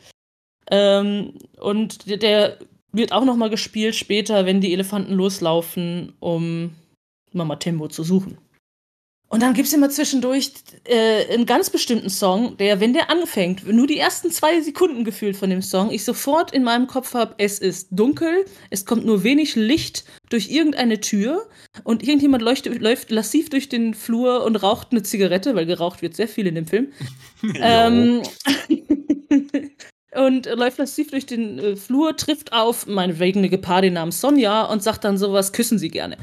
Ähm, und der, der wird auch noch mal gespielt später, wenn die Elefanten loslaufen, um Mama Tembo zu suchen. Und dann gibt es immer zwischendurch äh, einen ganz bestimmten Song, der, wenn der anfängt, nur die ersten zwei Sekunden gefühlt von dem Song, ich sofort in meinem Kopf habe, es ist dunkel, es kommt nur wenig Licht durch irgendeine Tür und irgendjemand leuchtet, läuft lassiv durch den Flur und raucht eine Zigarette, weil geraucht wird sehr viel in dem Film. [laughs] ähm, [laughs] und läuft lassiv durch den äh, Flur, trifft auf meinetwegen eine Gepardin namens Sonja und sagt dann sowas, küssen sie gerne.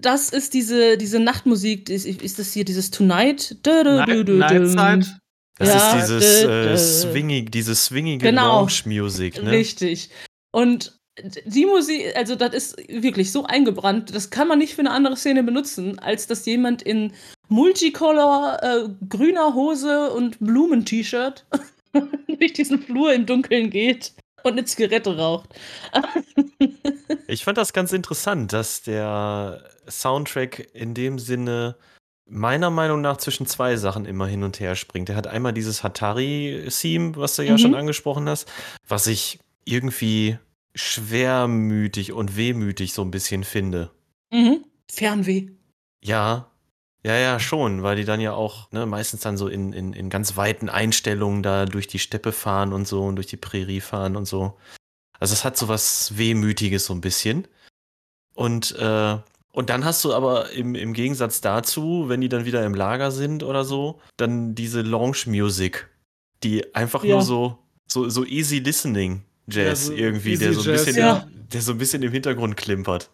Das ist diese, diese Nachtmusik, ist, ist das hier dieses Tonight? Nightzeit. Das Ja, ist dieses äh, swingig, diese swingige Genau. Lounge-Music, ne? Richtig. Und die Musik, also das ist wirklich so eingebrannt, das kann man nicht für eine andere Szene benutzen, als dass jemand in Multicolor äh, grüner Hose und Blumen-T-Shirt [laughs] durch diesen Flur im Dunkeln geht und eine Zigarette raucht. Ich fand das ganz interessant, dass der Soundtrack in dem Sinne meiner Meinung nach zwischen zwei Sachen immer hin und her springt. Er hat einmal dieses Hatari-Theme, was du ja Mhm. schon angesprochen hast, was ich irgendwie schwermütig und wehmütig so ein bisschen finde. Mhm. Fernweh. Ja, ja, ja, schon, weil die dann ja auch ne, meistens dann so in, in, in ganz weiten Einstellungen da durch die Steppe fahren und so und durch die Prärie fahren und so. Also es hat so was Wehmütiges so ein bisschen. Und, äh, und dann hast du aber im, im Gegensatz dazu, wenn die dann wieder im Lager sind oder so, dann diese Lounge-Music, die einfach Ja. nur so, so, so easy listening Jazz Ja, so irgendwie, der so, ein Jazz, bisschen, ja. der so ein bisschen im Hintergrund klimpert.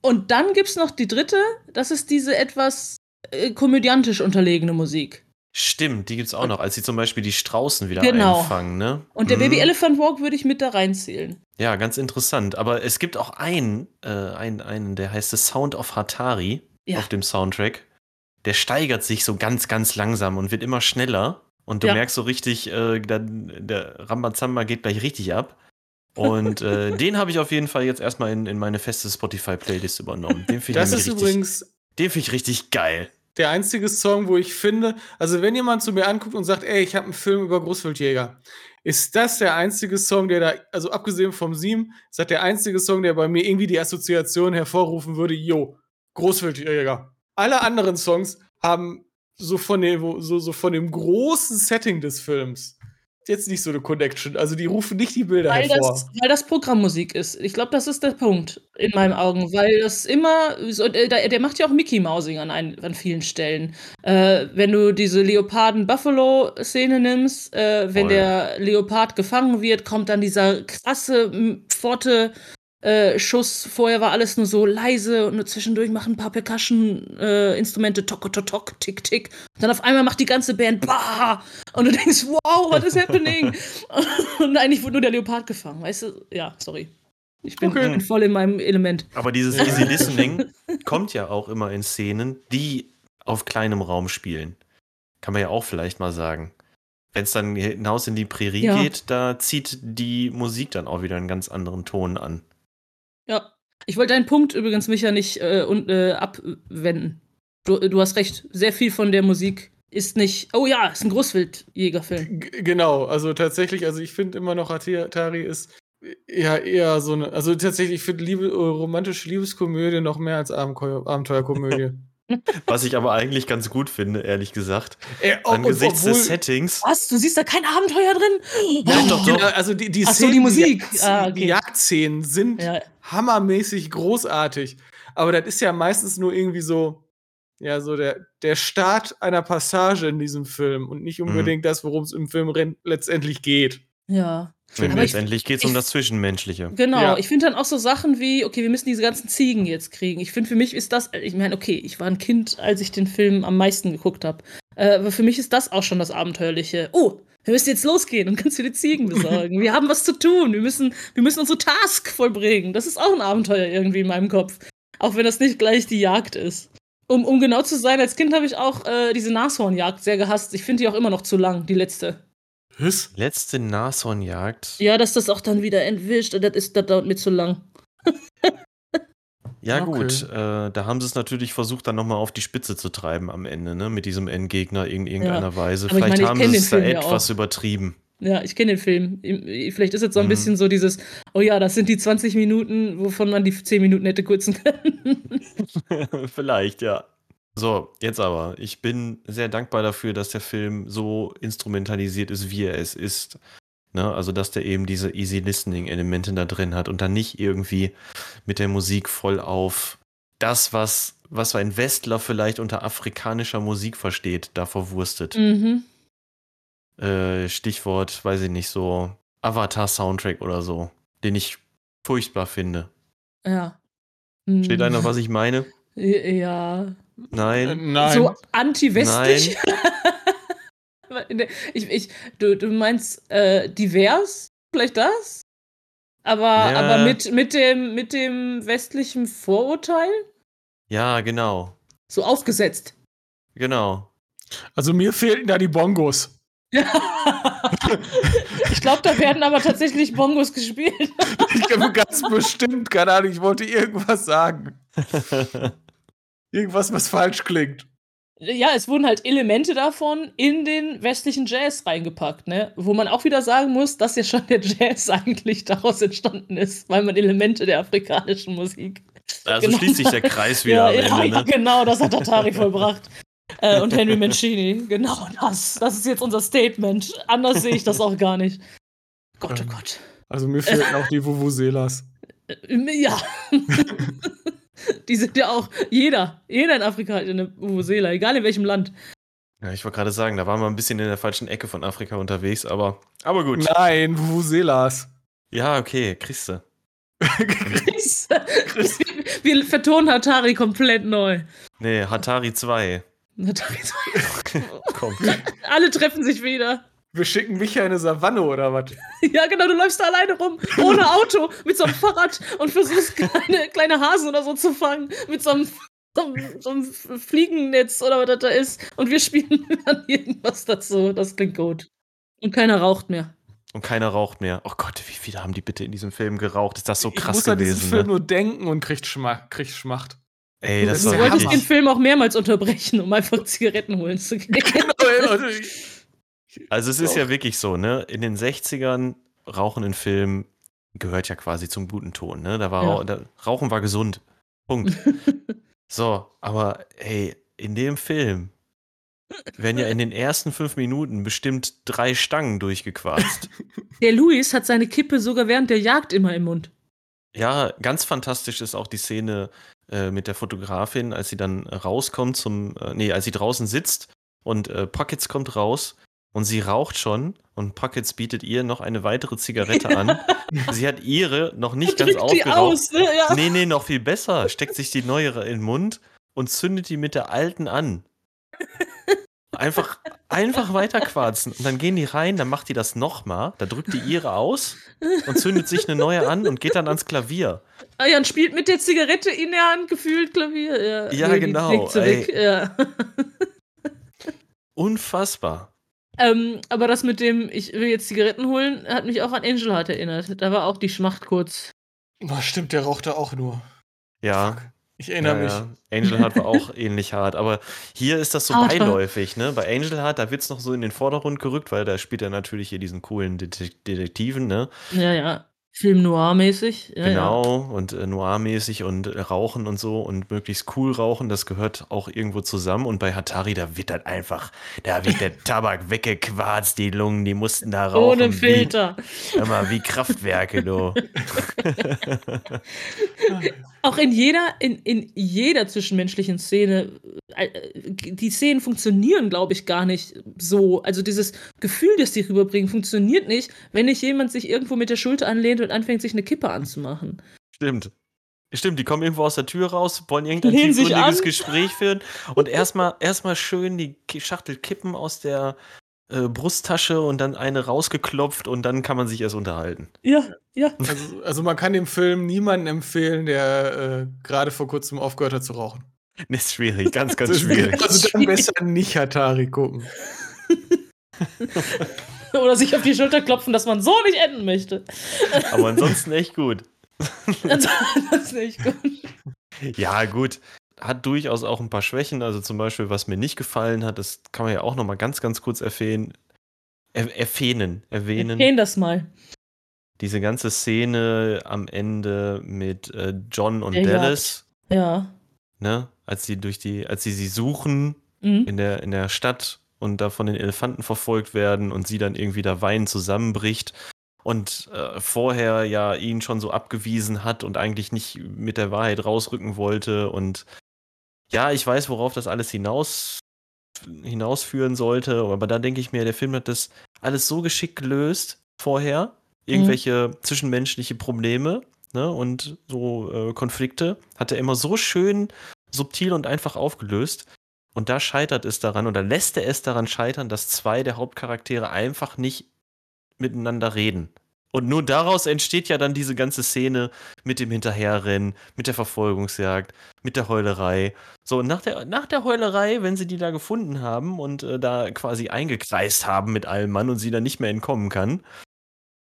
Und dann gibt's noch die dritte, das ist diese etwas äh, komödiantisch unterlegene Musik. Stimmt, die gibt's auch noch, als sie zum Beispiel die Straußen wieder Genau. einfangen, ne? Und der Mhm. Baby Elephant Walk würde ich mit da reinzählen. Ja, ganz interessant. Aber es gibt auch einen, äh, einen, einen, der heißt The Sound of Hatari Ja. auf dem Soundtrack. Der steigert sich so ganz, ganz langsam und wird immer schneller. Und du Ja. merkst so richtig, äh, dann, der Rambazamba geht gleich richtig ab. Und äh, [laughs] den habe ich auf jeden Fall jetzt erstmal in, in meine feste Spotify-Playlist übernommen. Den finde ich, Das ist richtig- übrigens den find ich richtig geil. Der einzige Song, wo ich finde, also wenn jemand zu mir anguckt und sagt, ey, ich habe einen Film über Großwildjäger, ist das der einzige Song, der da, also abgesehen vom Sieben, ist das der einzige Song, der bei mir irgendwie die Assoziation hervorrufen würde, yo, Großwildjäger. Alle anderen Songs haben so von dem, so, so von dem großen Setting des Films jetzt nicht so eine Connection. Also die rufen nicht die Bilder Weil hervor. das, weil das Programmmusik ist. Ich glaube, das ist der Punkt in meinen Augen, weil das immer, so, äh, der, der macht ja auch Mickey Mousing an, ein, an vielen Stellen. Äh, wenn du diese Leoparden-Buffalo-Szene nimmst, äh, wenn Voll. der Leopard gefangen wird, kommt dann dieser krasse, Pforte. Äh, Schuss, vorher war alles nur so leise und nur zwischendurch machen ein paar Percussion-Instrumente tok, tok, tok, tick, tick. Und dann auf einmal macht die ganze Band bah! Und du denkst, wow, what is happening? [laughs] und eigentlich wurde nur der Leopard gefangen, weißt du? Ja, sorry. Ich bin, Okay. bin voll in meinem Element. Aber dieses Easy Listening [laughs] kommt ja auch immer in Szenen, die auf kleinem Raum spielen. Kann man ja auch vielleicht mal sagen. Wenn es dann hinaus in die Prärie Ja. geht, da zieht die Musik dann auch wieder einen ganz anderen Ton an. Ja. Ich wollte deinen Punkt übrigens, Micha, nicht äh, und, äh, abwenden. Du, du hast recht. Sehr viel von der Musik ist nicht. Oh ja, ist ein Großwildjägerfilm. G genau, also tatsächlich, also ich finde immer noch Atari ist ja eher so eine, also tatsächlich, ich finde Liebe, äh, romantische Liebeskomödie noch mehr als Abenteuer, Abenteuerkomödie. [laughs] Was ich aber eigentlich ganz gut finde, ehrlich gesagt. Äh, ob- Angesichts obwohl- des Settings. Was? Du siehst da kein Abenteuer drin? Ja, doch, Genau, doch. also die, die Ach so, die Szenen, Musik. Die, Ah, die okay. Jagdszenen sind Ja, hammermäßig großartig. Aber das ist ja meistens nur irgendwie so, ja, so der, der Start einer Passage in diesem Film und nicht Mhm. unbedingt das, worum es im Film letztendlich geht. ja. Aber ich- letztendlich geht es um das Zwischenmenschliche. Genau, Ja. ich finde dann auch so Sachen wie, okay, wir müssen diese ganzen Ziegen jetzt kriegen. Ich finde, für mich ist das, ich meine, okay, ich war ein Kind, als ich den Film am meisten geguckt habe. Äh, aber für mich ist das auch schon das Abenteuerliche. Oh, wir müssen jetzt losgehen und ganz viele Ziegen besorgen. wir haben was zu tun. Wir müssen, wir müssen unsere Task vollbringen. Das ist auch ein Abenteuer irgendwie in meinem Kopf. Auch wenn das nicht gleich die Jagd ist. Um, um genau zu sein, als Kind habe ich auch äh, diese Nashornjagd sehr gehasst. Ich finde die auch immer noch zu lang, die letzte. Was? Letzte Nashornjagd. Ja, dass das auch dann wieder entwischt, das, ist, das dauert mir zu lang. Ja, Okay. gut. Äh, da haben sie es natürlich versucht, dann nochmal auf die Spitze zu treiben am Ende, ne? Mit diesem Endgegner in irgendeiner Weise. Aber ich Vielleicht meine, ich haben sie es da Film ja etwas auch. übertrieben. Ja, ich kenne den Film. Vielleicht ist jetzt so ein Mhm. bisschen so dieses, oh ja, das sind die 20 Minuten, wovon man die 10 Minuten hätte kürzen können. [laughs] Vielleicht, ja. So, jetzt aber. Ich bin sehr dankbar dafür, dass der Film so instrumentalisiert ist, wie er es ist. Ne? Also, dass der eben diese Easy Listening-Elemente da drin hat und dann nicht irgendwie mit der Musik voll auf das, was, was ein Westler vielleicht unter afrikanischer Musik versteht, da verwurstet. mhm. Äh, Stichwort, weiß ich nicht, so Avatar-Soundtrack oder so, den ich furchtbar finde. Ja. Mhm. Steht einer, was ich meine? [laughs] Ja. Äh, Nein. nein. So anti-westlich. ich, [laughs] ich, du, du meinst äh, divers? Vielleicht das? Aber, Ja. aber mit, mit, dem, mit dem westlichen Vorurteil? Ja, genau. So aufgesetzt. Genau. Also mir fehlten da die Bongos. [laughs] ich glaube, da werden aber tatsächlich Bongos gespielt. [laughs] Ich glaube ganz bestimmt, keine Ahnung, ich wollte irgendwas sagen. Irgendwas, was falsch klingt. Ja, es wurden halt Elemente davon in den westlichen Jazz reingepackt, ne? Wo man auch wieder sagen muss, dass ja schon der Jazz [laughs] eigentlich daraus entstanden ist, weil man Elemente der afrikanischen Musik. Also Genau. schließt sich der Kreis wieder Ja, am Ende. ja, Ne? [laughs] genau, das hat Atari [laughs] vollbracht. Äh, und Henry Mancini, genau das. Das ist jetzt unser Statement. Anders sehe ich das auch gar nicht. Gott, oh Ähm. Gott. Also mir fehlten auch die Vuvuzelas. Äh, Ja. [laughs] Die sind ja auch, jeder, jeder in Afrika hat eine Vuvuzela, egal in welchem Land. Ja, ich wollte gerade sagen, da waren wir ein bisschen in der falschen Ecke von Afrika unterwegs, aber, aber gut. Nein, Vuvuzelas. Ja, okay, kriegst du. [laughs] Wir vertonen Hatari komplett neu. Nee, Hatari 2. Hatari [laughs] Kommt. Alle treffen sich wieder. Wir schicken Micha in eine Savanne oder was? [laughs] Ja, genau, du läufst da alleine rum, ohne Auto, mit so einem Fahrrad und versuchst kleine, kleine Hasen oder so zu fangen. Mit so einem, so einem, so einem Fliegennetz oder was das da ist. Und wir spielen [laughs] dann irgendwas dazu. Das klingt gut. Und keiner raucht mehr. Und keiner raucht mehr. Oh Gott, wie viele haben die bitte in diesem Film geraucht? Ist das so ich krass muss an diesen gewesen? Film Ne? nur denken und kriegt Schmacht. Kriegt Schmacht. Ey, das Das Du ist ja wolltest den. Film auch mehrmals unterbrechen, um einfach Zigaretten holen zu gehen. [laughs] Also ich- Also, es ist ja wirklich so, ne? In den 60ern Rauchen in Filmen gehört ja quasi zum guten Ton, ne? Da war Ja. Da, Rauchen war gesund. Punkt. [laughs] so, aber ey, in dem Film werden ja in den ersten fünf Minuten bestimmt drei Stangen durchgequarzt. [laughs] Der Luis hat seine Kippe sogar während der Jagd immer im Mund. Ja, ganz fantastisch ist auch die Szene äh, mit der Fotografin, als sie dann rauskommt zum, äh, nee, als sie draußen sitzt und äh, Pockets kommt raus und sie raucht schon und Pockets bietet ihr noch eine weitere Zigarette an. [laughs] sie hat ihre noch nicht ganz Drückt die aufgeraucht. aus, ne? Ja. Nee, nee, noch viel besser. Steckt sich die neuere in den Mund und zündet die mit der alten an. Einfach, einfach weiterquarzen. Und dann gehen die rein, dann macht die das nochmal. Da drückt die ihre aus und zündet sich eine neue an und geht dann ans Klavier. Ah ja, und spielt mit der Zigarette in der Hand gefühlt Klavier. Ja, Ja, Nee, genau, weg. Ja. Unfassbar. Ähm, aber das mit dem, ich will jetzt Zigaretten holen, hat mich auch an Angel Heart erinnert. Da war auch die Schmacht kurz. Oh, stimmt, der rauchte auch nur. Ja. Fuck. Ich erinnere ja, mich. ja. Angel Heart war [laughs] auch ähnlich hart, aber hier ist das so Hart, hart. beiläufig, ne? Bei Angel Heart, da wird es noch so in den Vordergrund gerückt, weil da spielt er natürlich hier diesen coolen Det Detektiven, ne? Ja, ja. Film noir-mäßig. Ja, genau, und äh, noir-mäßig und äh, rauchen und so und möglichst cool rauchen, das gehört auch irgendwo zusammen. Und bei Hatari, da wird das einfach, da wird der [laughs] Tabak weggequarzt, die Lungen, die mussten da Ja. rauchen. Ohne Filter. Wie, immer wie Kraftwerke, du. [laughs] [laughs] Auch in jeder, in, in jeder zwischenmenschlichen Szene, äh, äh, die Szenen funktionieren, glaube ich, gar nicht so. Also dieses Gefühl, das die rüberbringen, funktioniert nicht, wenn nicht jemand sich irgendwo mit der Schulter anlehnt und anfängt, sich eine Kippe anzumachen. Stimmt. Stimmt, die kommen irgendwo aus der Tür raus, wollen irgendein Lehnen tiefgründiges. Gespräch führen und erstmal erstmal schön die Schachtel kippen aus der äh, Brusttasche und dann eine rausgeklopft und dann kann man sich erst unterhalten. Ja, ja. [laughs] Also, also man kann dem Film niemanden empfehlen, der äh, gerade vor kurzem aufgehört hat zu rauchen. [laughs] Das ist schwierig, ganz, [laughs] ganz Das ist- schwierig. Also dann besser nicht Atari gucken. Oder sich auf die Schulter klopfen, dass man so nicht enden möchte. Aber ansonsten echt gut. das ist nicht gut. Ja, gut. Hat durchaus auch ein paar Schwächen. Also zum Beispiel, was mir nicht gefallen hat, das kann man ja auch noch mal ganz, ganz kurz erwähnen. Er, erwähnen, erwähnen. Erwähnen das mal. Diese ganze Szene am Ende mit äh, John und Der Dallas, Ja. ne? Als sie durch die, als sie sie suchen Mhm. in der, in der Stadt und da von den Elefanten verfolgt werden und sie dann irgendwie da weinend zusammenbricht und äh, vorher ja ihn schon so abgewiesen hat und eigentlich nicht mit der Wahrheit rausrücken wollte und ja, ich weiß, worauf das alles hinaus hinausführen sollte, aber da denke ich mir, der Film hat das alles so geschickt gelöst vorher, irgendwelche zwischenmenschliche Probleme ne, und so äh, Konflikte hat er immer so schön subtil und einfach aufgelöst. Und da scheitert es daran oder lässt er es daran scheitern, dass zwei der Hauptcharaktere einfach nicht miteinander reden. Und nur daraus entsteht ja dann diese ganze Szene mit dem Hinterherrennen, mit der Verfolgungsjagd, mit der Heulerei. So, und nach der, nach der Heulerei, wenn sie die da gefunden haben und äh, da quasi eingekreist haben mit allem Mann und sie dann nicht mehr entkommen kann,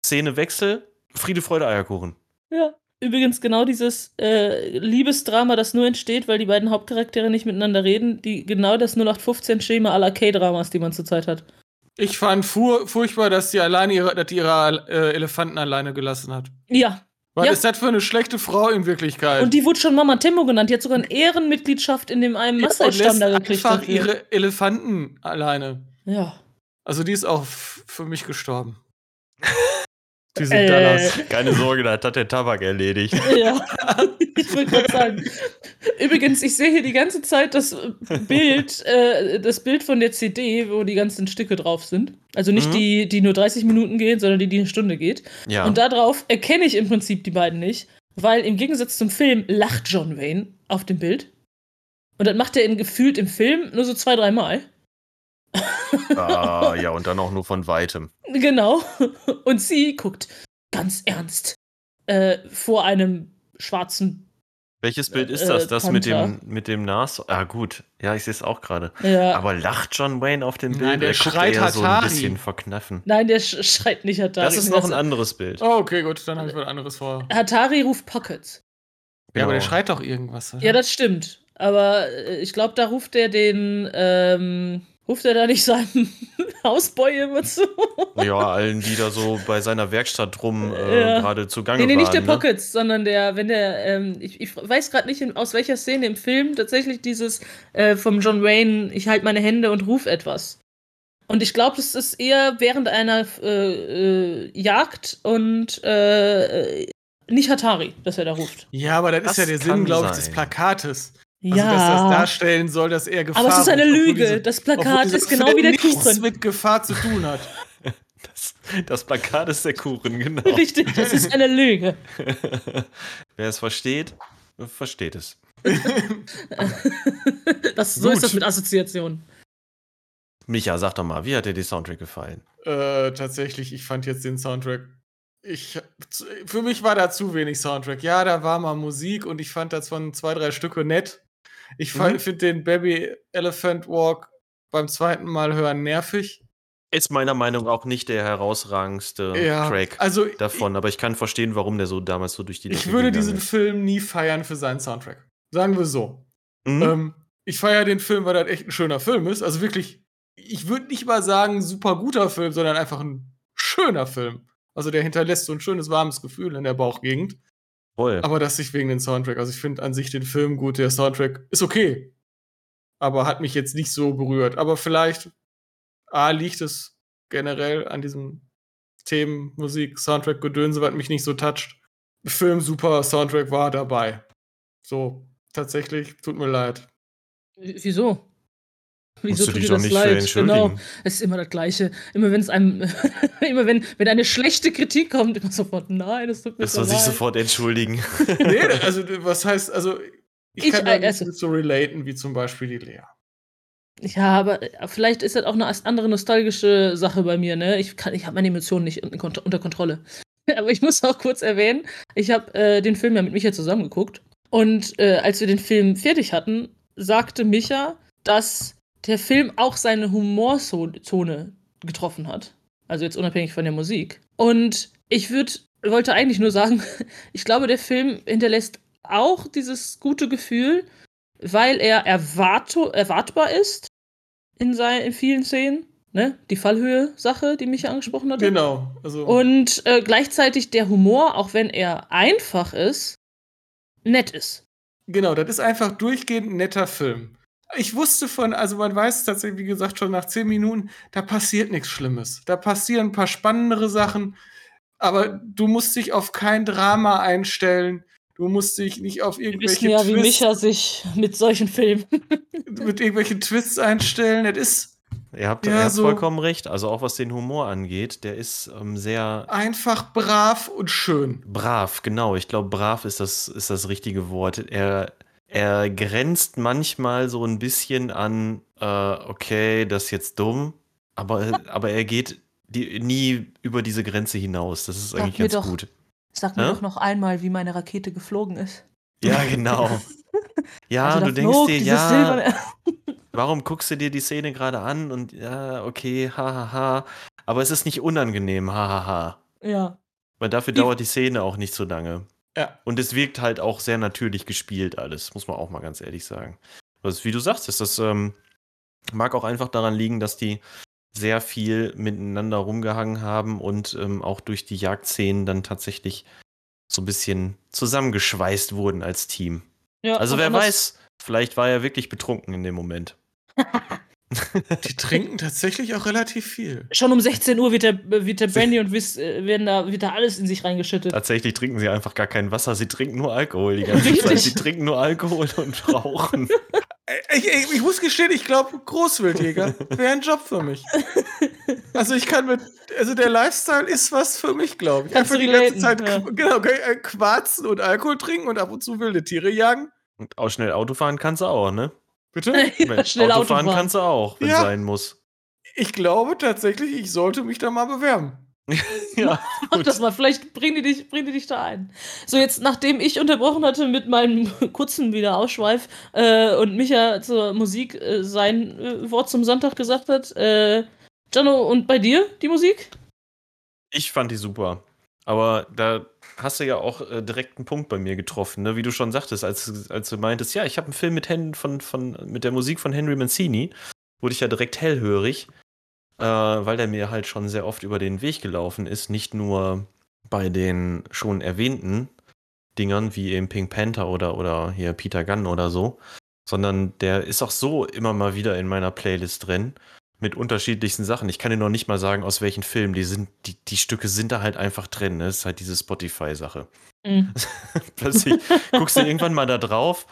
Szenewechsel, Friede, Freude, Eierkuchen. Ja. Übrigens genau dieses äh, Liebesdrama, das nur entsteht, weil die beiden Hauptcharaktere nicht miteinander reden, die genau das 0815-Schema aller K-Dramas, die man zurzeit hat. Ich fand fur furchtbar, dass die alleine ihre, dass die ihre äh, Elefanten alleine gelassen hat. Ja. Was Ja. ist das für eine schlechte Frau in Wirklichkeit? Und die wurde schon Mama Temmo genannt. Die hat sogar eine Ehrenmitgliedschaft in dem einen Ja, Massage-Stamm lässt da gekriegt. einfach dafür. ihre Elefanten alleine. Ja. Also die ist auch für mich gestorben. [laughs] Diese Äh. Dallas. Keine Sorge, da hat der Tabak erledigt. [laughs] Ja, ich wollte gerade sagen. Übrigens, ich sehe hier die ganze Zeit das Bild, äh, das Bild von der CD, wo die ganzen Stücke drauf sind. Also nicht Mhm. die, die nur 30 Minuten gehen, sondern die, die eine Stunde geht. Ja. Und darauf erkenne ich im Prinzip die beiden nicht, weil im Gegensatz zum Film lacht John Wayne auf dem Bild. Und das macht er in, gefühlt im Film nur so zwei, dreimal. Ah, ja, und dann auch nur von weitem. Genau. Und sie guckt ganz ernst äh, vor einem schwarzen. Welches Bild ist Äh, das? Das mit dem, mit dem Nas? Ah, gut. Ja, ich sehe es auch gerade. Ja, Aber lacht John Wayne auf dem Nein, Bild? der Er guckt schreit eher so ein Hatari. bisschen verknaffen. nein, der sch schreit nicht Hatari. Das ist noch ein anderes Bild. Oh, okay, gut, dann habe ich was anderes vor. Hatari ruft Pockets. Ja, aber der Genau. schreit doch irgendwas. Oder? Ja, das stimmt. Aber äh, ich glaube, da ruft er den. Ähm, ruft er da nicht seinem [laughs] Hausboy immer zu? Ja, allen, die da so bei seiner Werkstatt rum äh, Ja. gerade zugange Nee, nee, nicht waren. der ne? Pockets, sondern der, wenn der, ähm, ich, ich weiß gerade nicht, in, aus welcher Szene im Film tatsächlich dieses äh, vom John Wayne, ich halte meine Hände und ruf etwas. Und ich glaube, das ist eher während einer äh, äh, Jagd und äh, äh, nicht Hatari, dass er da ruft. Ja, aber das, Das ist ja der Sinn, glaube ich, des Plakates. Also, ja. dass das darstellen soll, dass er Gefahr aber es ist eine Lüge. diese- das Plakat ist genau Film wie der nichts Kuchen. mit Gefahr zu tun hat. [laughs] Das, das Plakat ist der Kuchen, genau. Richtig, das ist eine Lüge. [laughs] Wer es versteht, versteht es. [laughs] Das, so Gut. ist das mit Assoziationen. Micha, sag doch mal, wie hat dir die Soundtrack gefallen? Äh, tatsächlich, ich fand jetzt den Soundtrack. Ich, für mich war da zu wenig Soundtrack. Ja, da war mal Musik und ich fand das von zwei, drei Stücke nett. Ich Mhm. finde den Baby Elephant Walk beim zweiten Mal hören nervig. Ist meiner Meinung nach auch nicht der herausragendste Ja, Track also davon, aber ich kann verstehen, warum der so damals so durch die Ich Decke würde diesen ist. Film nie feiern für seinen Soundtrack. Sagen wir so. Mhm. Ähm, ich feiere den Film, weil das echt ein schöner Film ist. Also wirklich, ich würde nicht mal sagen, super guter Film, sondern einfach ein schöner Film. Also der hinterlässt so ein schönes, warmes Gefühl in der Bauchgegend. Voll. Aber das nicht wegen den Soundtrack. Also ich finde an sich den Film gut, der Soundtrack ist okay. Aber hat mich jetzt nicht so berührt. Aber vielleicht, A, liegt es generell an diesem Themen, Musik, Soundtrack, Gedönse, was mich nicht so toucht. Film super, Soundtrack war dabei. So, tatsächlich, tut mir leid. W- [laughs] Wieso? Musst du tut dich dir das nicht leid? entschuldigen. Genau, es ist immer das Gleiche. Immer wenn es einem, [laughs] immer wenn, wenn eine schlechte Kritik kommt, immer sofort, nein, das tut mir Das so soll sich leid. sofort entschuldigen. [laughs] nee, also, was heißt, also, ich, Ich, kann da nicht also- mit so relaten, wie zum Beispiel die Lea. Ja, aber äh, vielleicht ist das auch eine andere nostalgische Sache bei mir, ne? Ich, kann- ich habe meine Emotionen nicht unter Kontrolle. Aber ich muss auch kurz erwähnen, ich habe äh, den Film ja mit Micha zusammengeguckt. Und äh, als wir den Film fertig hatten, sagte Micha, dass der Film auch seine Humorzone getroffen hat. Also jetzt unabhängig von der Musik. Und ich würd, wollte eigentlich nur sagen, [laughs] ich glaube, der Film hinterlässt auch dieses gute Gefühl, weil er erwartbar ist in, sein, in vielen Szenen. Ne? Die Fallhöhe-Sache, die mich angesprochen hatte. Genau, also. Und äh, gleichzeitig der Humor, auch wenn er einfach ist, nett ist. Genau, das ist einfach durchgehend ein netter Film. Ich wusste von, also man weiß tatsächlich, wie gesagt, schon nach zehn Minuten, da passiert nichts Schlimmes. Da passieren ein paar spannendere Sachen, aber du musst dich auf kein Drama einstellen. Du musst dich nicht auf Wir irgendwelche wissen ja, wie Twists, Micha sich mit solchen Filmen. [laughs] mit irgendwelchen Twists einstellen. Das ist Ihr habt, Ja, so- vollkommen recht. Also auch was den Humor angeht, der ist ähm, sehr einfach brav und schön. brav, genau. Ich glaube, brav ist das, ist das richtige Wort. Er, er grenzt manchmal so ein bisschen an, äh, okay, das ist jetzt dumm, aber, aber er geht die, nie über diese Grenze hinaus. Das ist Sag eigentlich ganz doch. gut. Sag mir Hä? doch noch einmal, wie meine Rakete geflogen ist. Ja, genau. [laughs] Ja, Also du denkst dir, ja, silberne- [laughs] warum guckst du dir die Szene gerade an und ja, okay, hahaha. Ha, ha. Aber es ist nicht unangenehm, hahaha. Ha, ha. ja. Weil dafür Die- dauert die Szene auch nicht so lange. Ja. Und es wirkt halt auch sehr natürlich gespielt alles, muss man auch mal ganz ehrlich sagen. Also, wie du sagst, ist das ähm, mag auch einfach daran liegen, dass die sehr viel miteinander rumgehangen haben und ähm, auch durch die Jagdszenen dann tatsächlich so ein bisschen zusammengeschweißt wurden als Team. ja Also wer weiß, vielleicht war er wirklich betrunken in dem Moment. [laughs] Die trinken tatsächlich auch relativ viel. Schon um 16 Uhr wird der, wird der Brandy und Whis, äh, werden da, wird da alles in sich reingeschüttet. Tatsächlich trinken sie einfach gar kein Wasser, sie trinken nur Alkohol die ganze Richtig. Zeit. Sie trinken nur Alkohol und rauchen. Ich, ich, ich muss gestehen, ich glaube, Großwildjäger wäre ein Job für mich. Also ich kann mit, also der Lifestyle ist was für mich, glaube ich. Kannst du Einfach die ganze Zeit qu- genau, äh, quarzen und Alkohol trinken und ab und zu wilde Tiere jagen. Und auch schnell Auto fahren kannst du auch, ne? Bitte? [laughs] ja, schnell Auto Auto fahren fahren. kannst du auch, wenn Ja. sein muss. Ich glaube tatsächlich, ich sollte mich da mal bewerben. [laughs] Ja, [laughs] Mach das mal, vielleicht bringen die, dich, bringen die dich da ein. So, jetzt, nachdem ich unterbrochen hatte mit meinem kurzen Wiederausschweif äh, und Micha zur Musik äh, sein äh, Wort zum Sonntag gesagt hat, äh, Jano, und bei dir die Musik? Ich fand die super. Aber da hast du ja auch äh, direkt einen Punkt bei mir getroffen, ne? wie du schon sagtest, als, als du meintest, ja, ich habe einen Film mit, Hen von, von, mit der Musik von Henry Mancini, wurde ich ja direkt hellhörig, äh, weil der mir halt schon sehr oft über den Weg gelaufen ist. Nicht nur bei den schon erwähnten Dingern wie eben Pink Panther oder, oder hier Peter Gunn oder so, sondern der ist auch so immer mal wieder in meiner Playlist drin mit unterschiedlichsten Sachen. Ich kann dir noch nicht mal sagen, aus welchen Filmen. Die sind, die, die Stücke sind da halt einfach drin. Ne? Das ist halt diese Spotify-Sache. Mhm. [laughs] Plötzlich guckst du irgendwann mal da drauf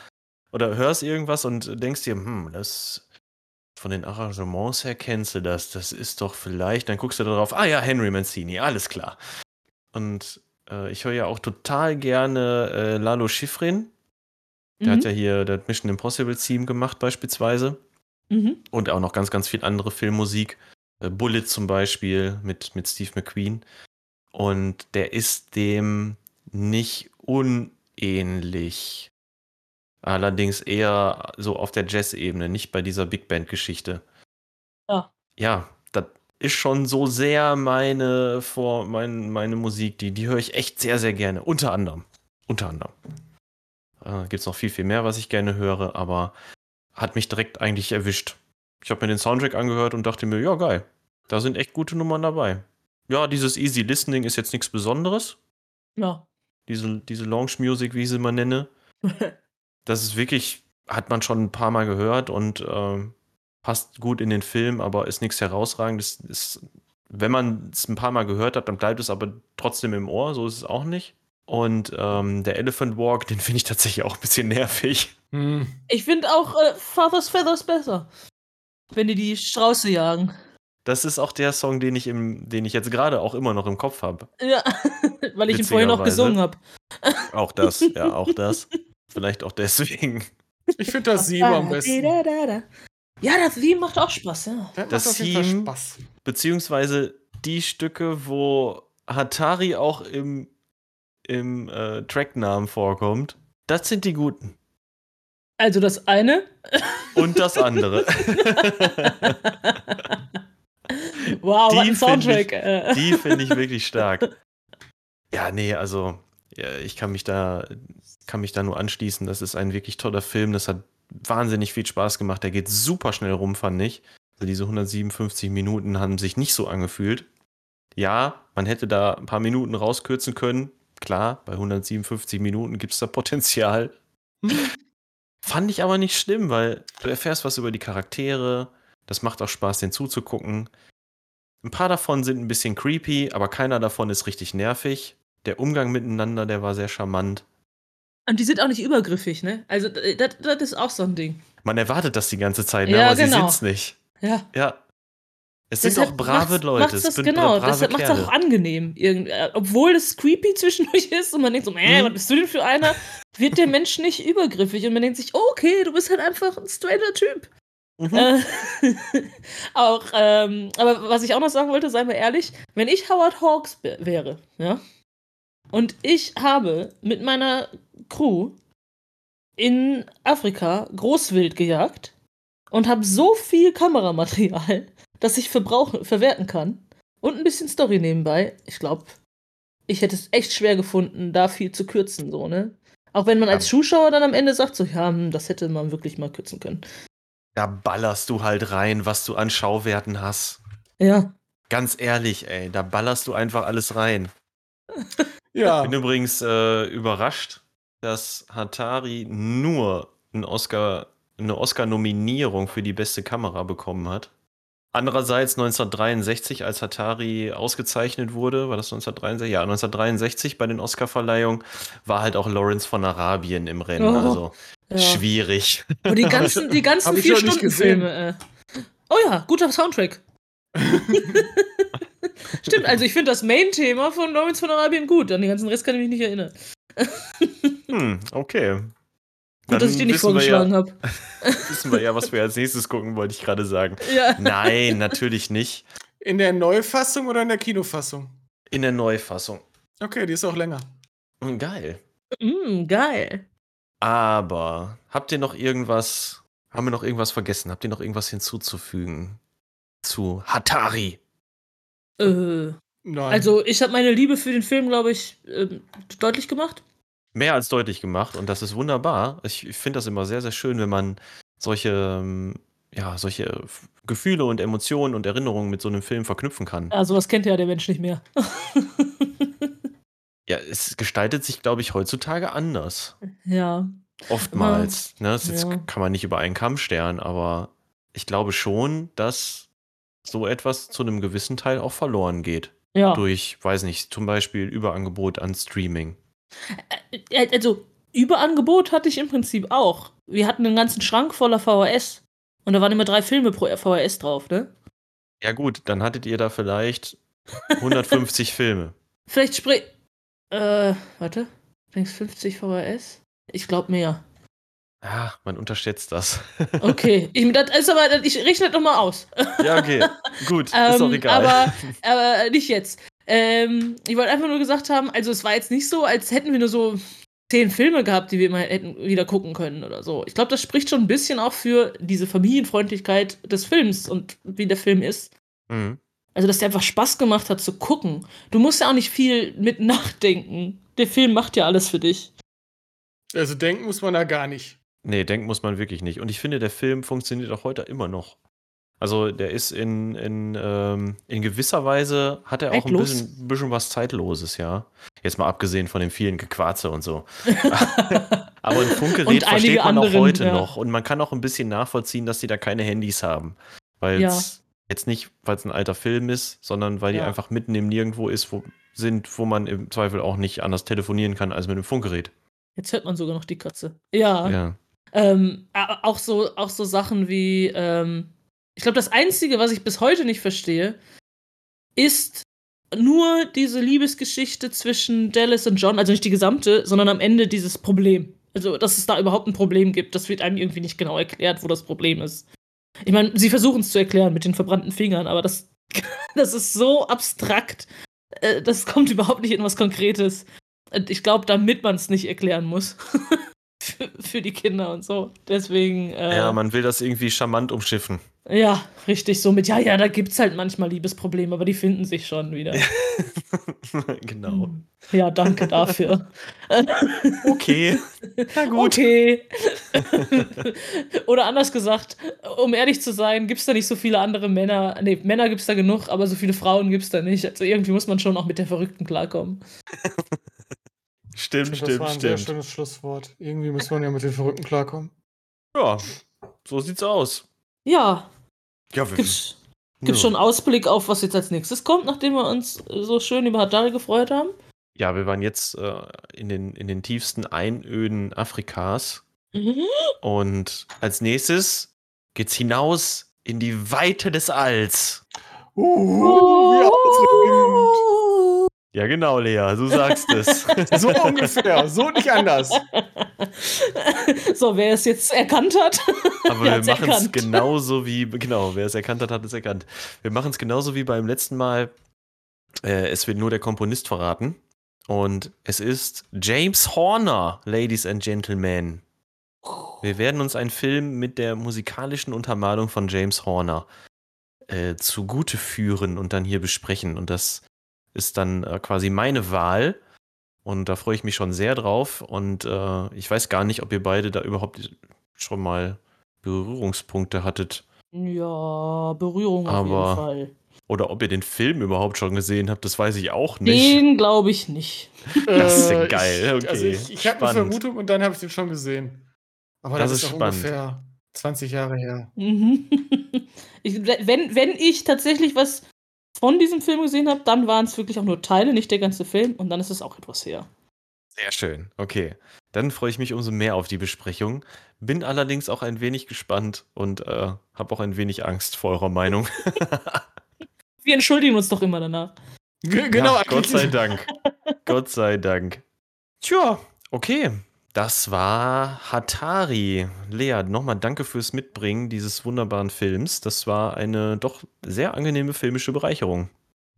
oder hörst irgendwas und denkst dir, hm, das von den Arrangements her kennst du das. Das ist doch vielleicht. Dann guckst du da drauf, ah ja, Henry Mancini, alles klar. Und äh, ich höre ja auch total gerne äh, Lalo Schifrin. Der Mhm. hat ja hier das Mission Impossible Theme gemacht, beispielsweise Mhm. und auch noch ganz, ganz viel andere Filmmusik. Äh, Bullet zum Beispiel mit, mit Steve McQueen. Und der ist dem nicht unähnlich. Allerdings eher so auf der Jazz-Ebene, nicht bei dieser Big Band-Geschichte. Ja. Ja, das ist schon so sehr meine, vor, mein, meine Musik, die, die höre ich echt sehr, sehr gerne. Unter anderem. Unter anderem. Äh, Gibt es noch viel, viel mehr, was ich gerne höre, aber hat mich direkt eigentlich erwischt. Ich habe mir den Soundtrack angehört und dachte mir, ja, geil. Da sind echt gute Nummern dabei. Ja, dieses Easy Listening ist jetzt nichts Besonderes. Ja. Diese, diese Lounge Music, wie ich sie mal nenne. [laughs] Das ist wirklich, hat man schon ein paar Mal gehört und ähm, passt gut in den Film, aber ist nichts herausragendes. Ist, wenn man es ein paar Mal gehört hat, dann bleibt es aber trotzdem im Ohr. So ist es auch nicht. Und ähm, der Elephant Walk, den finde ich tatsächlich auch ein bisschen nervig. Hm. Ich finde auch äh, Father's Feathers besser. Wenn die die Strauße jagen. Das ist auch der Song, den ich, im, den ich jetzt gerade auch immer noch im Kopf habe. Ja, [laughs] weil ich ihn vorhin auch Witzigerweise. gesungen habe. Auch das, [laughs] ja, auch das. Vielleicht auch deswegen. Ich finde das Sieben am besten. Ja, das Theme macht auch Spaß, ja. Das, Das Theme- Spaß. Beziehungsweise die Stücke, wo Hatari auch im, im äh, Tracknamen vorkommt, das sind die guten. Also das eine. Und das andere. [laughs] wow, Die was ein find Soundtrack. ich- äh. Die finde ich wirklich stark. Ja, nee, also ja, ich kann mich da kann mich da nur anschließen. Das ist ein wirklich toller Film. Das hat wahnsinnig viel Spaß gemacht. Der geht super schnell rum, fand ich. Also diese 157 Minuten haben sich nicht so angefühlt. Ja, man hätte da ein paar Minuten rauskürzen können. Klar, bei 157 Minuten gibt es da Potenzial. Fand ich aber nicht schlimm, weil du erfährst was über die Charaktere. Das macht auch Spaß, den zuzugucken. Ein paar davon sind ein bisschen creepy, aber keiner davon ist richtig nervig. Der Umgang miteinander, der war sehr charmant. Und die sind auch nicht übergriffig, ne? Also, äh, das, das ist auch so ein Ding. Man erwartet das die ganze Zeit, ne? Ja, aber sie genau. sind's nicht. Ja. Ja. Es sind auch brave macht's- Leute. Macht's es das, genau, deshalb macht es auch angenehm. Irgend, äh, obwohl es creepy [laughs] zwischendurch ist und man denkt so, äh, was bist du denn für einer? Wird der Mensch nicht übergriffig und man denkt sich, oh, okay, du bist halt einfach ein straighter Typ. Mhm. Äh, [laughs] auch, ähm, aber was ich auch noch sagen wollte, seien wir ehrlich, wenn ich Howard Hawks wär- wäre, ja, und ich habe mit meiner Crew in Afrika Großwild gejagt und habe so viel Kameramaterial, dass ich verbrauchen, verwerten kann und ein bisschen Story nebenbei. Ich glaube, ich hätte es echt schwer gefunden, da viel zu kürzen, so, ne? Auch wenn man als Ja. Zuschauer dann am Ende sagt, so, ja, hm, das hätte man wirklich mal kürzen können. Da ballerst du halt rein, was du an Schauwerten hast. Ja. Ganz ehrlich, ey, da ballerst du einfach alles rein. [laughs] Ja. Bin übrigens äh, überrascht, dass Hatari nur einen Oscar, eine Oscar-Nominierung für die beste Kamera bekommen hat. Andererseits 1963, als Hatari ausgezeichnet wurde, war das 1963? Ja, 1963 bei den Oscar-Verleihungen war halt auch Lawrence von Arabien im Rennen. Oh, also ja. schwierig. Und die ganzen, die [laughs] ganzen vier Stunden. Filme. Äh. Oh ja, guter Soundtrack. [laughs] Stimmt, also ich finde das Main-Thema von Lawrence von Arabien gut. An den ganzen Rest kann ich mich nicht erinnern. Hm, okay. Gut, dass ich den nicht vorgeschlagen ja, habe. [laughs] Wissen wir ja, was wir als nächstes gucken, wollte ich gerade sagen. Ja. Nein, natürlich nicht. In der Neufassung oder in der Kinofassung? In der Neufassung. Okay, die ist auch länger. Hm, Geil. Mm, geil. Aber habt ihr noch irgendwas, haben wir noch irgendwas vergessen? Habt ihr noch irgendwas hinzuzufügen zu Hatari? Äh, Nein. also, ich habe meine Liebe für den Film, glaube ich, ähm, deutlich gemacht. Mehr als deutlich gemacht und das ist wunderbar. Ich, ich finde das immer sehr, sehr schön, wenn man solche, ähm, ja, solche Gefühle und Emotionen und Erinnerungen mit so einem Film verknüpfen kann. Ja, sowas kennt ja der Mensch nicht mehr. [laughs] Ja, es gestaltet sich, glaube ich, heutzutage anders. ja. Oftmals. Ne? Das jetzt ja. kann man nicht über einen Kamm stern, aber ich glaube schon, dass so etwas zu einem gewissen Teil auch verloren geht. Ja. Durch, weiß nicht, zum Beispiel Überangebot an Streaming. Also, Überangebot hatte ich im Prinzip auch. Wir hatten einen ganzen Schrank voller VHS. Und da waren immer drei Filme pro VHS drauf, ne? Ja, gut, dann hattet ihr da vielleicht 150 [laughs] Filme. Vielleicht sprich. Äh, warte. Denkst 50 VHS? Ich glaube mehr. Ja, man unterschätzt das. [laughs] Okay. ich, das ist aber, ich rechne das nochmal aus. ja, okay. Gut, [laughs] ist auch Ähm, egal. Aber, aber nicht jetzt. Ähm, ich wollte einfach nur gesagt haben, also es war jetzt nicht so, als hätten wir nur so zehn Filme gehabt, die wir immer hätten wieder gucken können oder so. Ich glaube, das spricht schon ein bisschen auch für diese Familienfreundlichkeit des Films und wie der Film ist. Mhm. Also, dass der einfach Spaß gemacht hat zu gucken. Du musst ja auch nicht viel mit [laughs] nachdenken. Der Film macht ja alles für dich. Also denken muss man da gar nicht. Nee, denken muss man wirklich nicht. Und ich finde, der Film funktioniert auch heute immer noch. Also der ist in, in, ähm, in gewisser Weise, hat er auch ein Zeitlos. bisschen, bisschen was Zeitloses, ja. Jetzt mal abgesehen von dem vielen Gequarze und so. [laughs] Aber ein Funkgerät versteht man auch anderen, heute ja. noch. Und man kann auch ein bisschen nachvollziehen, dass die da keine Handys haben. Weil Ja. es jetzt nicht, weil es ein alter Film ist, sondern weil die Ja. einfach mitten im Nirgendwo ist, wo sind, wo man im Zweifel auch nicht anders telefonieren kann als mit einem Funkgerät. Jetzt hört man sogar noch die Katze. Ja. Ja. Ähm, auch, so, auch so Sachen wie, ähm, ich glaube, das Einzige, was ich bis heute nicht verstehe, ist nur diese Liebesgeschichte zwischen Dallas und John, also nicht die gesamte, sondern am Ende dieses Problem. Also, dass es da überhaupt ein Problem gibt, das wird einem irgendwie nicht genau erklärt, wo das Problem ist. Ich meine, sie versuchen es zu erklären mit den verbrannten Fingern, aber das, [laughs] das ist so abstrakt. Äh, das kommt überhaupt nicht in was Konkretes. Ich glaube, damit man es nicht erklären muss. [laughs] für, für die Kinder und so. Deswegen. Äh, ja, man will das irgendwie charmant umschiffen. Ja, richtig. So mit, ja, ja, da gibt es halt manchmal Liebesprobleme, aber die finden sich schon wieder. [laughs] genau. Ja, danke dafür. [laughs] Okay. Na gut. Okay. [laughs] Oder anders gesagt, um ehrlich zu sein, gibt es da nicht so viele andere Männer. Nee, Männer gibt es da genug, aber so viele Frauen gibt es da nicht. Also irgendwie muss man schon auch mit der Verrückten klarkommen. Stimmt, das stimmt, war ein sehr stimmt. schönes Schlusswort. Irgendwie muss man ja mit den Verrückten klarkommen. Ja, so sieht's aus. Ja, Ja, wir, gibt's, ja. gibt's schon Ausblick auf, was jetzt als nächstes kommt, nachdem wir uns so schön über Hatari gefreut haben? Ja, wir waren jetzt äh, in, den, in den tiefsten Einöden Afrikas. Mhm. Und als nächstes geht's hinaus in die Weite des Alls. Uh, wie aufregend. Ja, genau, Lea, du sagst es. [laughs] So ungefähr, so nicht anders. so, wer es jetzt erkannt hat. Aber wir machen es erkannt. genauso wie, genau, wer es erkannt hat, hat es erkannt. Wir machen es genauso wie beim letzten Mal. Äh, es wird nur der Komponist verraten. Und es ist James Horner, Ladies and Gentlemen. Wir werden uns einen Film mit der musikalischen Untermalung von James Horner äh, zugute führen und dann hier besprechen. Und das ist dann äh, quasi meine Wahl. Und da freue ich mich schon sehr drauf. Und äh, ich weiß gar nicht, ob ihr beide da überhaupt schon mal Berührungspunkte hattet. Ja, Berührung auf Aber jeden Fall. Oder ob ihr den Film überhaupt schon gesehen habt, das weiß ich auch nicht. Den glaube ich nicht. [laughs] Das ist ja Äh, geil, Ich, also okay. ich, ich habe eine. Vermutung und dann habe ich den schon gesehen. Aber Das das, ist ist ungefähr 20 Jahre her. Mhm. [laughs] ich, wenn, wenn ich tatsächlich was von diesem Film gesehen habe, dann waren es wirklich auch nur Teile, nicht der ganze Film. Und dann ist es auch etwas her. Sehr schön. Okay. Dann freue ich mich umso mehr auf die Besprechung. Bin allerdings auch ein wenig gespannt und äh, habe auch ein wenig Angst vor eurer Meinung. [laughs] Wir entschuldigen uns doch immer danach. G genau, Ja, Gott sei Dank. [laughs] Gott sei Dank. Tja, okay. Das war Hatari. Lea, nochmal danke fürs Mitbringen dieses wunderbaren Films. Das war eine doch sehr angenehme filmische Bereicherung,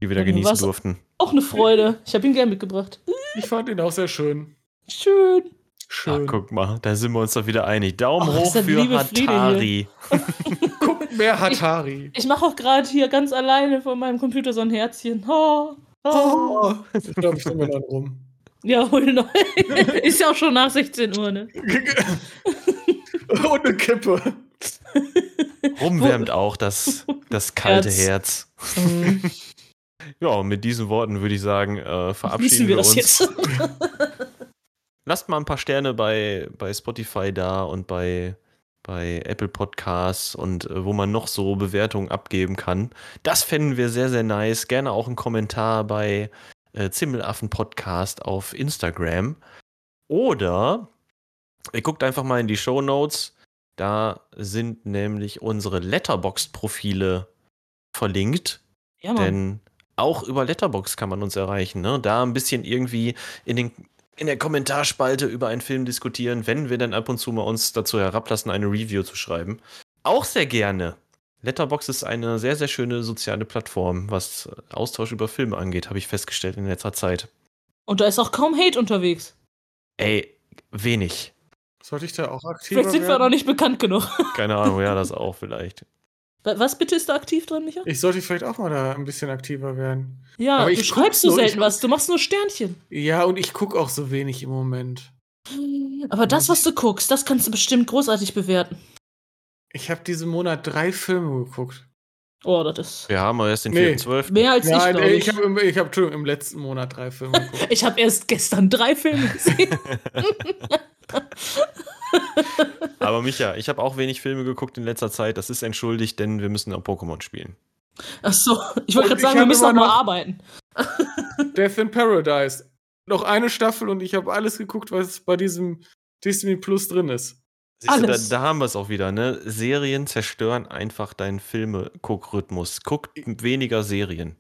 die wir da Ja, genießen war's- durften. Auch eine Freude. Ich habe ihn gern mitgebracht. Ich fand ihn auch sehr schön. Schön. Schön. guck mal, da sind wir uns doch wieder einig. Daumen Ach, ist hoch das für Hatari. [laughs] Guckt mehr Hatari. Ich mache auch gerade hier ganz alleine vor meinem Computer so ein Herzchen. Oh, oh. Oh, ich glaube, ich nehme dann rum. Ja, hol neu. [laughs] Ist ja auch schon nach 16 Uhr, ne? [laughs] Und eine Kippe. Rumwärmt auch das, das kalte Herz. Herz. Mhm. [laughs] Ja, mit diesen Worten würde ich sagen, äh, verabschieden wir wir das uns. jetzt. Lasst mal ein paar Sterne bei, bei Spotify da und bei, bei Apple Podcasts und äh, wo man noch so Bewertungen abgeben kann. Das fänden wir sehr, sehr nice. Gerne auch einen Kommentar bei äh, Zimmelaffen Podcast auf Instagram. Oder ihr guckt einfach mal in die Show Notes. Da sind nämlich unsere Letterboxd-Profile verlinkt. Ja, Mann. Denn auch über Letterbox kann man uns erreichen. Ne? Da ein bisschen irgendwie in, den, in der Kommentarspalte über einen Film diskutieren, wenn wir dann ab und zu mal uns dazu herablassen, eine Review zu schreiben. Auch sehr gerne. Letterbox ist eine sehr, sehr schöne soziale Plattform, was Austausch über Filme angeht, habe ich festgestellt in letzter Zeit. Und da ist auch kaum Hate unterwegs. Ey, wenig. Sollte ich da auch aktiv Vielleicht sind wir noch nicht bekannt genug. [laughs] Keine Ahnung, ja, das auch vielleicht. Wa- Was bitte ist da aktiv drin, Micha? Ich sollte vielleicht auch mal da ein bisschen aktiver werden. Ja, Aber du ich schreibst so selten ich- was, du machst nur Sternchen. Ja, und ich gucke auch so wenig im Moment. Aber das, was du guckst, das kannst du bestimmt großartig bewerten. Ich habe diesen Monat drei Filme geguckt. Oh, das ist Wir haben erst den Nee. 4.12. mehr als Nein, ich, glaube ich ich. habe im, ich hab, Entschuldigung, im letzten Monat drei Filme geguckt. [laughs] Ich habe erst gestern drei Filme gesehen. [laughs] Aber Micha, ich habe auch wenig Filme geguckt in letzter Zeit. Das ist entschuldigt, denn wir müssen auch Pokémon spielen. Ach so, ich wollte gerade sagen, wir müssen noch immer mal noch- arbeiten. [laughs] Death in Paradise. Noch eine Staffel und ich habe alles geguckt, was bei diesem Disney Plus drin ist. Siehst du, da, Alles. da haben wir es auch wieder, ne? Serien zerstören einfach deinen Filme-Guck-Rhythmus. Guck weniger Serien.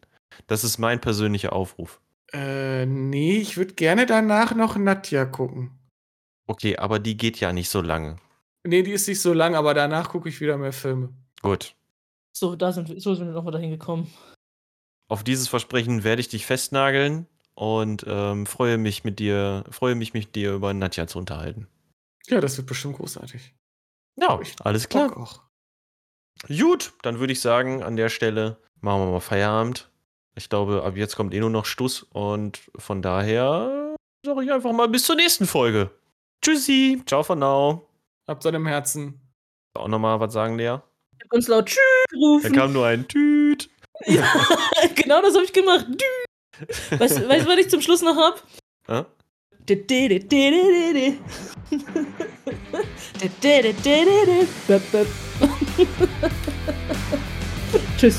Das ist mein persönlicher Aufruf. Äh, nee, ich würde gerne danach noch Nadja gucken. Okay, aber die geht ja nicht so lange. Nee, die ist nicht so lang, aber danach gucke ich wieder mehr Filme. Gut. So, da sind wir, so sind wir noch wieder hingekommen. Auf dieses Versprechen werde ich dich festnageln und ähm, freue mich mit dir, freue mich mit dir über Nadja zu unterhalten. Ja, das wird bestimmt großartig. Ja, Ich alles klar. auch. Gut, dann würde ich sagen, an der Stelle machen wir mal Feierabend. Ich glaube, ab jetzt kommt eh nur noch Stuss und von daher sage ich einfach mal bis zur nächsten Folge. Tschüssi, ciao for now. Habt seinem Herzen. Auch nochmal was sagen, Lea? Ich hab uns laut Tschüss Da gerufen. kam nur ein Tüt. [laughs] [laughs] genau das habe ich gemacht. Dü. Weißt du, weißt, du, was ich zum Schluss noch hab? Hä? Tschüss.